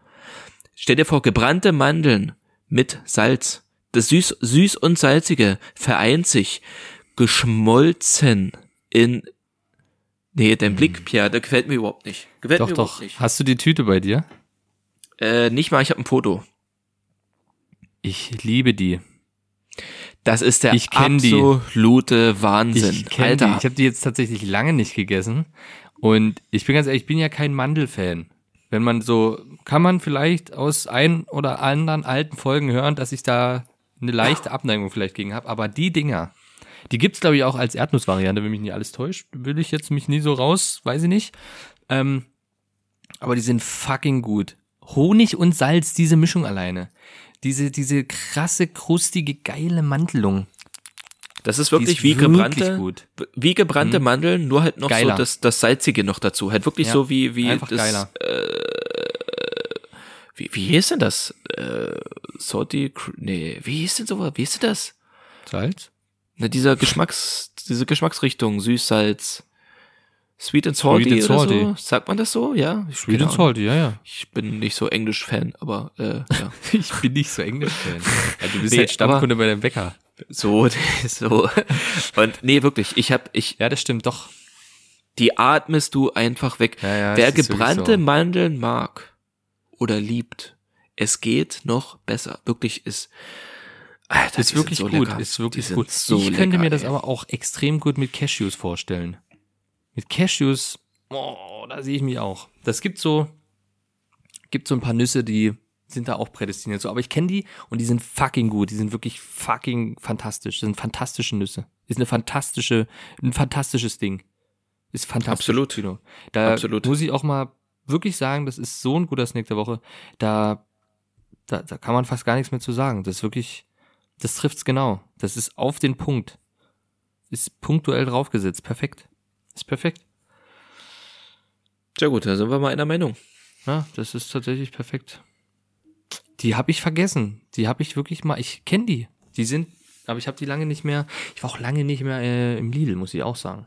Stell dir vor, gebrannte Mandeln mit Salz. Das süß, süß und salzige vereint sich, geschmolzen in Nee, dein Blick, Pierre, der gefällt mir überhaupt nicht. Gefällt Doch, mir doch. überhaupt nicht. Hast du die Tüte bei dir? Äh, nicht mal, ich habe ein Foto. Ich liebe die. Das ist der Ich kenn die. absolute Wahnsinn. Ich kenne Alter, die. Ich habe die jetzt tatsächlich lange nicht gegessen. Und ich bin ganz ehrlich, ich bin ja kein Mandelfan. Wenn man so, kann man vielleicht aus ein oder anderen alten Folgen hören, dass ich da eine leichte Abneigung vielleicht gegen habe. Aber die Dinger, die gibt's glaube ich auch als Erdnussvariante, wenn mich nicht alles täuscht. Will ich jetzt mich nie so raus, weiß ich nicht. Ähm, aber die sind fucking gut. Honig und Salz, diese Mischung alleine. Diese, diese krasse, krustige, geile Mantelung. Das ist wirklich ist wie wirklich gebrannte, gut. wie gebrannte Mandeln, nur halt noch Geiler. so das, das Salzige noch dazu. Halt wirklich Ja, so wie, wie Einfach das, geiler. Wie, wie hieß denn das? Äh, salty, nee, wie hieß denn sowas? Wie hieß denn das? Salz? Ne, dieser Geschmacks, diese Geschmacksrichtung, süß, Salz, sweet and salty, Sweet and oder salty. so. Sagt man das so? Ja? Ich, Sweet and salty, ja, ja. Ich bin nicht so Englisch-Fan, aber äh, ja. [laughs] Ich bin nicht so englisch-Fan. Ja, du bist Nee, halt Stammkunde bei deinem Bäcker. so, [laughs] so. Und nee, wirklich, ich hab, ich, Ja, das stimmt doch. die atmest du einfach weg. Ja, ja, Wer gebrannte so. Mandeln mag oder liebt, es geht noch besser. Wirklich ist, Alter, Ist wirklich so gut, lecker. ist wirklich gut. So ich könnte lecker, mir das ey. aber auch extrem gut mit Cashews vorstellen. Mit Cashews, oh, da sehe ich mich auch. Das gibt so, gibt so ein paar Nüsse, die sind da auch prädestiniert so, aber ich kenne die und die sind fucking gut, die sind wirklich fucking fantastisch. Das sind fantastische Nüsse. Ist eine fantastische, ein fantastisches Ding. Ist fantastisch. Absolut. Kino. Da Absolut. muss ich auch mal wirklich sagen, das ist so ein guter Snack der Woche. Da, da, da kann man fast gar nichts mehr zu sagen. Das ist wirklich, das trifft's genau. Das ist auf den Punkt. Ist punktuell draufgesetzt. Perfekt. Ist perfekt. Sehr gut, da sind wir mal einer Meinung. Ja, das ist tatsächlich perfekt. Die habe ich vergessen. Die habe ich wirklich mal. Ich kenne die. Die sind, aber ich habe die lange nicht mehr. Ich war auch lange nicht mehr äh, im Lidl, muss ich auch sagen.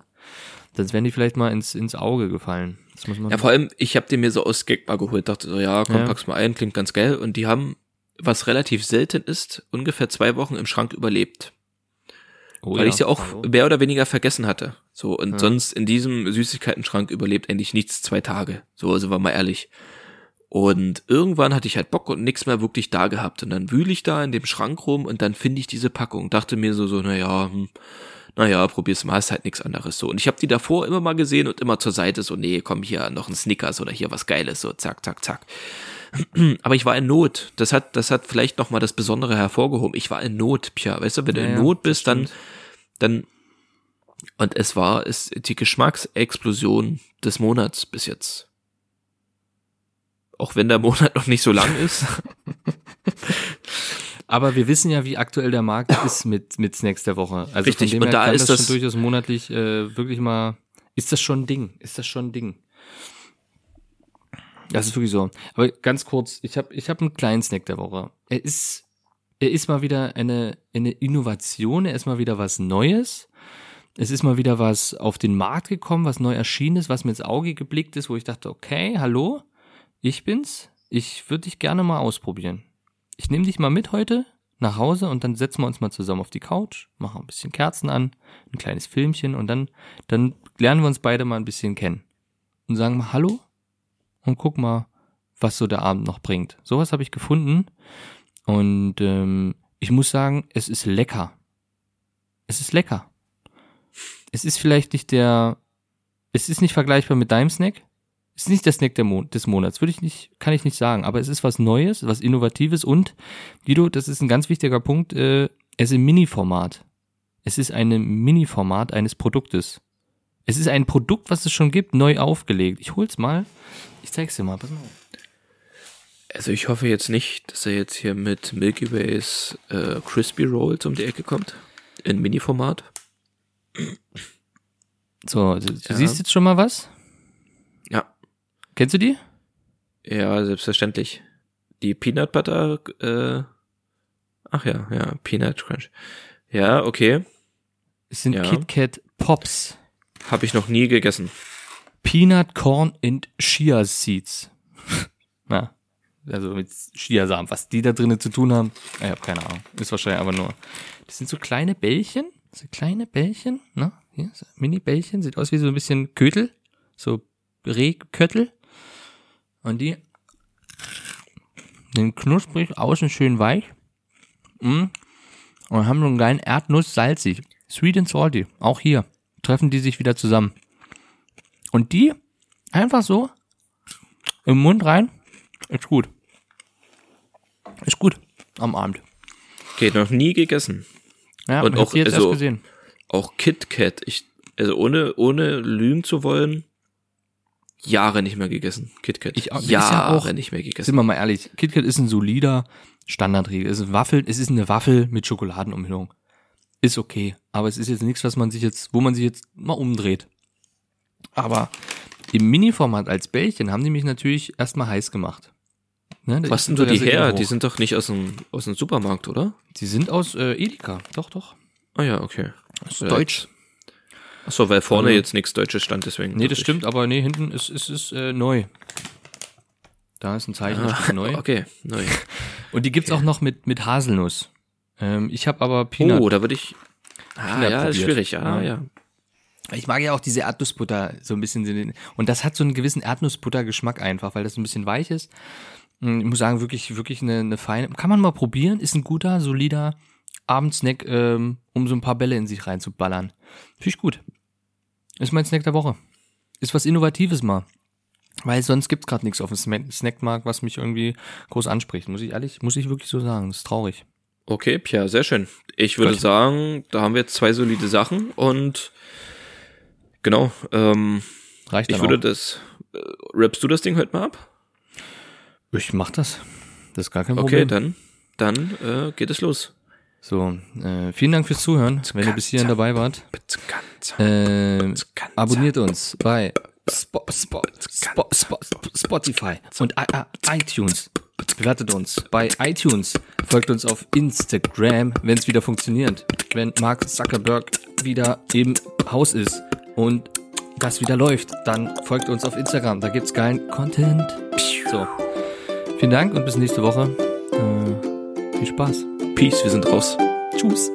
Sonst wären die vielleicht mal ins, ins Auge gefallen. Das muss man Ja, vor allem, ich habe den mir so aus Gag mal geholt, dachte so, ja, komm, Ja. pack's mal ein, klingt ganz geil. Und die haben, was relativ selten ist, ungefähr zwei Wochen im Schrank überlebt. oh, weil ich sie auch Hallo. mehr oder weniger vergessen hatte. So, und Ja. sonst in diesem Süßigkeiten-Schrank überlebt eigentlich nichts zwei Tage. So, sind wir mal ehrlich. Und irgendwann hatte ich halt Bock und nichts mehr wirklich da gehabt. Und dann wühle ich da in dem Schrank rum und dann finde ich diese Packung. Dachte mir so, so, naja, hm, naja, probier's mal, ist halt nichts anderes so. Und ich habe die davor immer mal gesehen und immer zur Seite so, nee, komm hier noch ein Snickers oder hier was Geiles, so zack, zack, zack. [clears throat] Aber ich war in Not. Das hat, das hat vielleicht noch mal das Besondere hervorgehoben. Ich war in Not, Pia. Weißt du, wenn du in Not bist, dann, dann, und es war, es, die Geschmacksexplosion des Monats bis jetzt. Auch wenn der [laughs] Monat noch nicht so lang ist. [laughs] Aber wir wissen ja, wie aktuell der Markt [laughs] ist mit, mit Snacks der Woche. Also Richtig, von dem und her da kann ist das, das- schon durchaus monatlich äh, wirklich mal. Ist das schon ein Ding? Ist das schon ein Ding? Das ist wirklich so. Aber ganz kurz, ich habe ich hab einen kleinen Snack der Woche. Er ist, er ist mal wieder eine, eine Innovation, er ist mal wieder was Neues. Es ist mal wieder was auf den Markt gekommen, was neu erschienen ist, was mir ins Auge geblickt ist, wo ich dachte, okay, hallo, ich bin's. Ich würde dich gerne mal ausprobieren. Ich nehme dich mal mit heute nach Hause und dann setzen wir uns mal zusammen auf die Couch, machen ein bisschen Kerzen an, ein kleines Filmchen und dann, dann lernen wir uns beide mal ein bisschen kennen. Und sagen mal Hallo und guck mal, was so der Abend noch bringt. Sowas habe ich gefunden und ähm, ich muss sagen, es ist lecker. Es ist lecker. Es ist vielleicht nicht der, es ist nicht vergleichbar mit deinem Snack. Es ist nicht der Snack des Monats, würde ich nicht, kann ich nicht sagen. Aber es ist was Neues, was Innovatives und, Guido, das ist ein ganz wichtiger Punkt, äh, es ist im Mini-Format. Es ist ein Mini-Format eines Produktes. Es ist ein Produkt, was es schon gibt, neu aufgelegt. Ich hol's mal. Ich zeig's dir mal. Pass mal. Also ich hoffe jetzt nicht, dass er jetzt hier mit Milky Ways äh, Crispy Rolls um die Ecke kommt. In Mini-Format. So, du, du Ja. siehst jetzt schon mal was? Kennst du die? Ja, selbstverständlich. Die Peanut Butter, äh, ach ja, ja, Peanut Crunch. Ja, okay. Es sind Ja. KitKat Pops. Habe ich noch nie gegessen. Peanut Corn and Chia Seeds. [laughs] Na, also mit Chiasamen. Was die da drinnen zu tun haben, ich habe keine Ahnung. Ist wahrscheinlich aber nur. Das sind so kleine Bällchen, so kleine Bällchen, ne? Hier, so Mini-Bällchen, sieht aus wie so ein bisschen Kötel, so Rehköttel. Und die sind knusprig, außen schön weich. Mm. Und haben so einen kleinen Erdnuss salzig. Sweet and salty. Auch hier treffen die sich wieder zusammen. Und die einfach so im Mund rein, ist gut. Ist gut am Abend. Okay, noch nie gegessen. Ja, Und auch, jetzt also- erst gesehen. Auch Kit Kat. Ich, also ohne, ohne lügen zu wollen, Jahre nicht mehr gegessen. KitKat. Ich auch- Jahre ja auch- nicht mehr gegessen. Sind wir mal ehrlich, KitKat ist ein solider Standardriegel. Es ist, Waffel, es ist eine Waffel mit Schokoladenumhüllung. Ist okay, aber es ist jetzt nichts, was man sich jetzt, wo man sich jetzt mal umdreht. Aber im Mini-Format als Bällchen haben die mich natürlich erstmal heiß gemacht. Ne, Was sind so die her? Die sind doch nicht aus dem, aus dem Supermarkt, oder? die sind aus äh, Edeka, doch, doch. Ah ja, okay. Ja, Deutsch. Achso, weil vorne Also- jetzt nichts Deutsches stand, deswegen. Nee, das stimmt, aber nee, hinten ist es ist, äh, neu. Da ist ein Zeichen, steht neu. Okay, neu. [laughs] Und die gibt's auch noch mit, mit Haselnuss. Ähm, ich habe aber Peanut. Oh, da würde ich. Ah, Peanut ja, ist probiert. schwierig, ja, Ja. ja. Ich mag ja auch diese Erdnussbutter so ein bisschen. Und das hat so einen gewissen Erdnussbutter-Geschmack einfach, weil das ein bisschen weich ist. Mm, Ich muss sagen, wirklich, wirklich eine, eine feine. Kann man mal probieren. Ist ein guter, solider Abendsnack, ähm, um so ein paar Bälle in sich reinzuballern. Finde ich gut. Ist mein Snack der Woche. Ist was Innovatives mal. Weil sonst gibt's gerade nichts auf dem Snackmarkt, was mich irgendwie groß anspricht. Muss ich ehrlich, muss ich wirklich so sagen. Das ist traurig. Okay, Pierre, sehr schön. Ich würde Gut. sagen, da haben wir jetzt zwei solide Sachen und genau, ähm, Reicht ich würde auch. das. Äh, rappst du das Ding heute mal ab? Ich mach das. Das ist gar kein Okay, Problem. dann, dann äh, geht es los. So, äh, vielen Dank fürs Zuhören, wenn ihr bis hierhin dabei wart. Äh, abonniert uns bei Spo Spo Spo Spo Spotify und iTunes. Bewertet uns bei iTunes. Folgt uns auf Instagram, wenn es wieder funktioniert. Wenn Mark Zuckerberg wieder im Haus ist und das wieder läuft, dann folgt uns auf Instagram. Da gibt's geilen Content. So, vielen Dank und bis nächste Woche. Äh, viel Spaß. Peace, wir sind raus. Tschüss.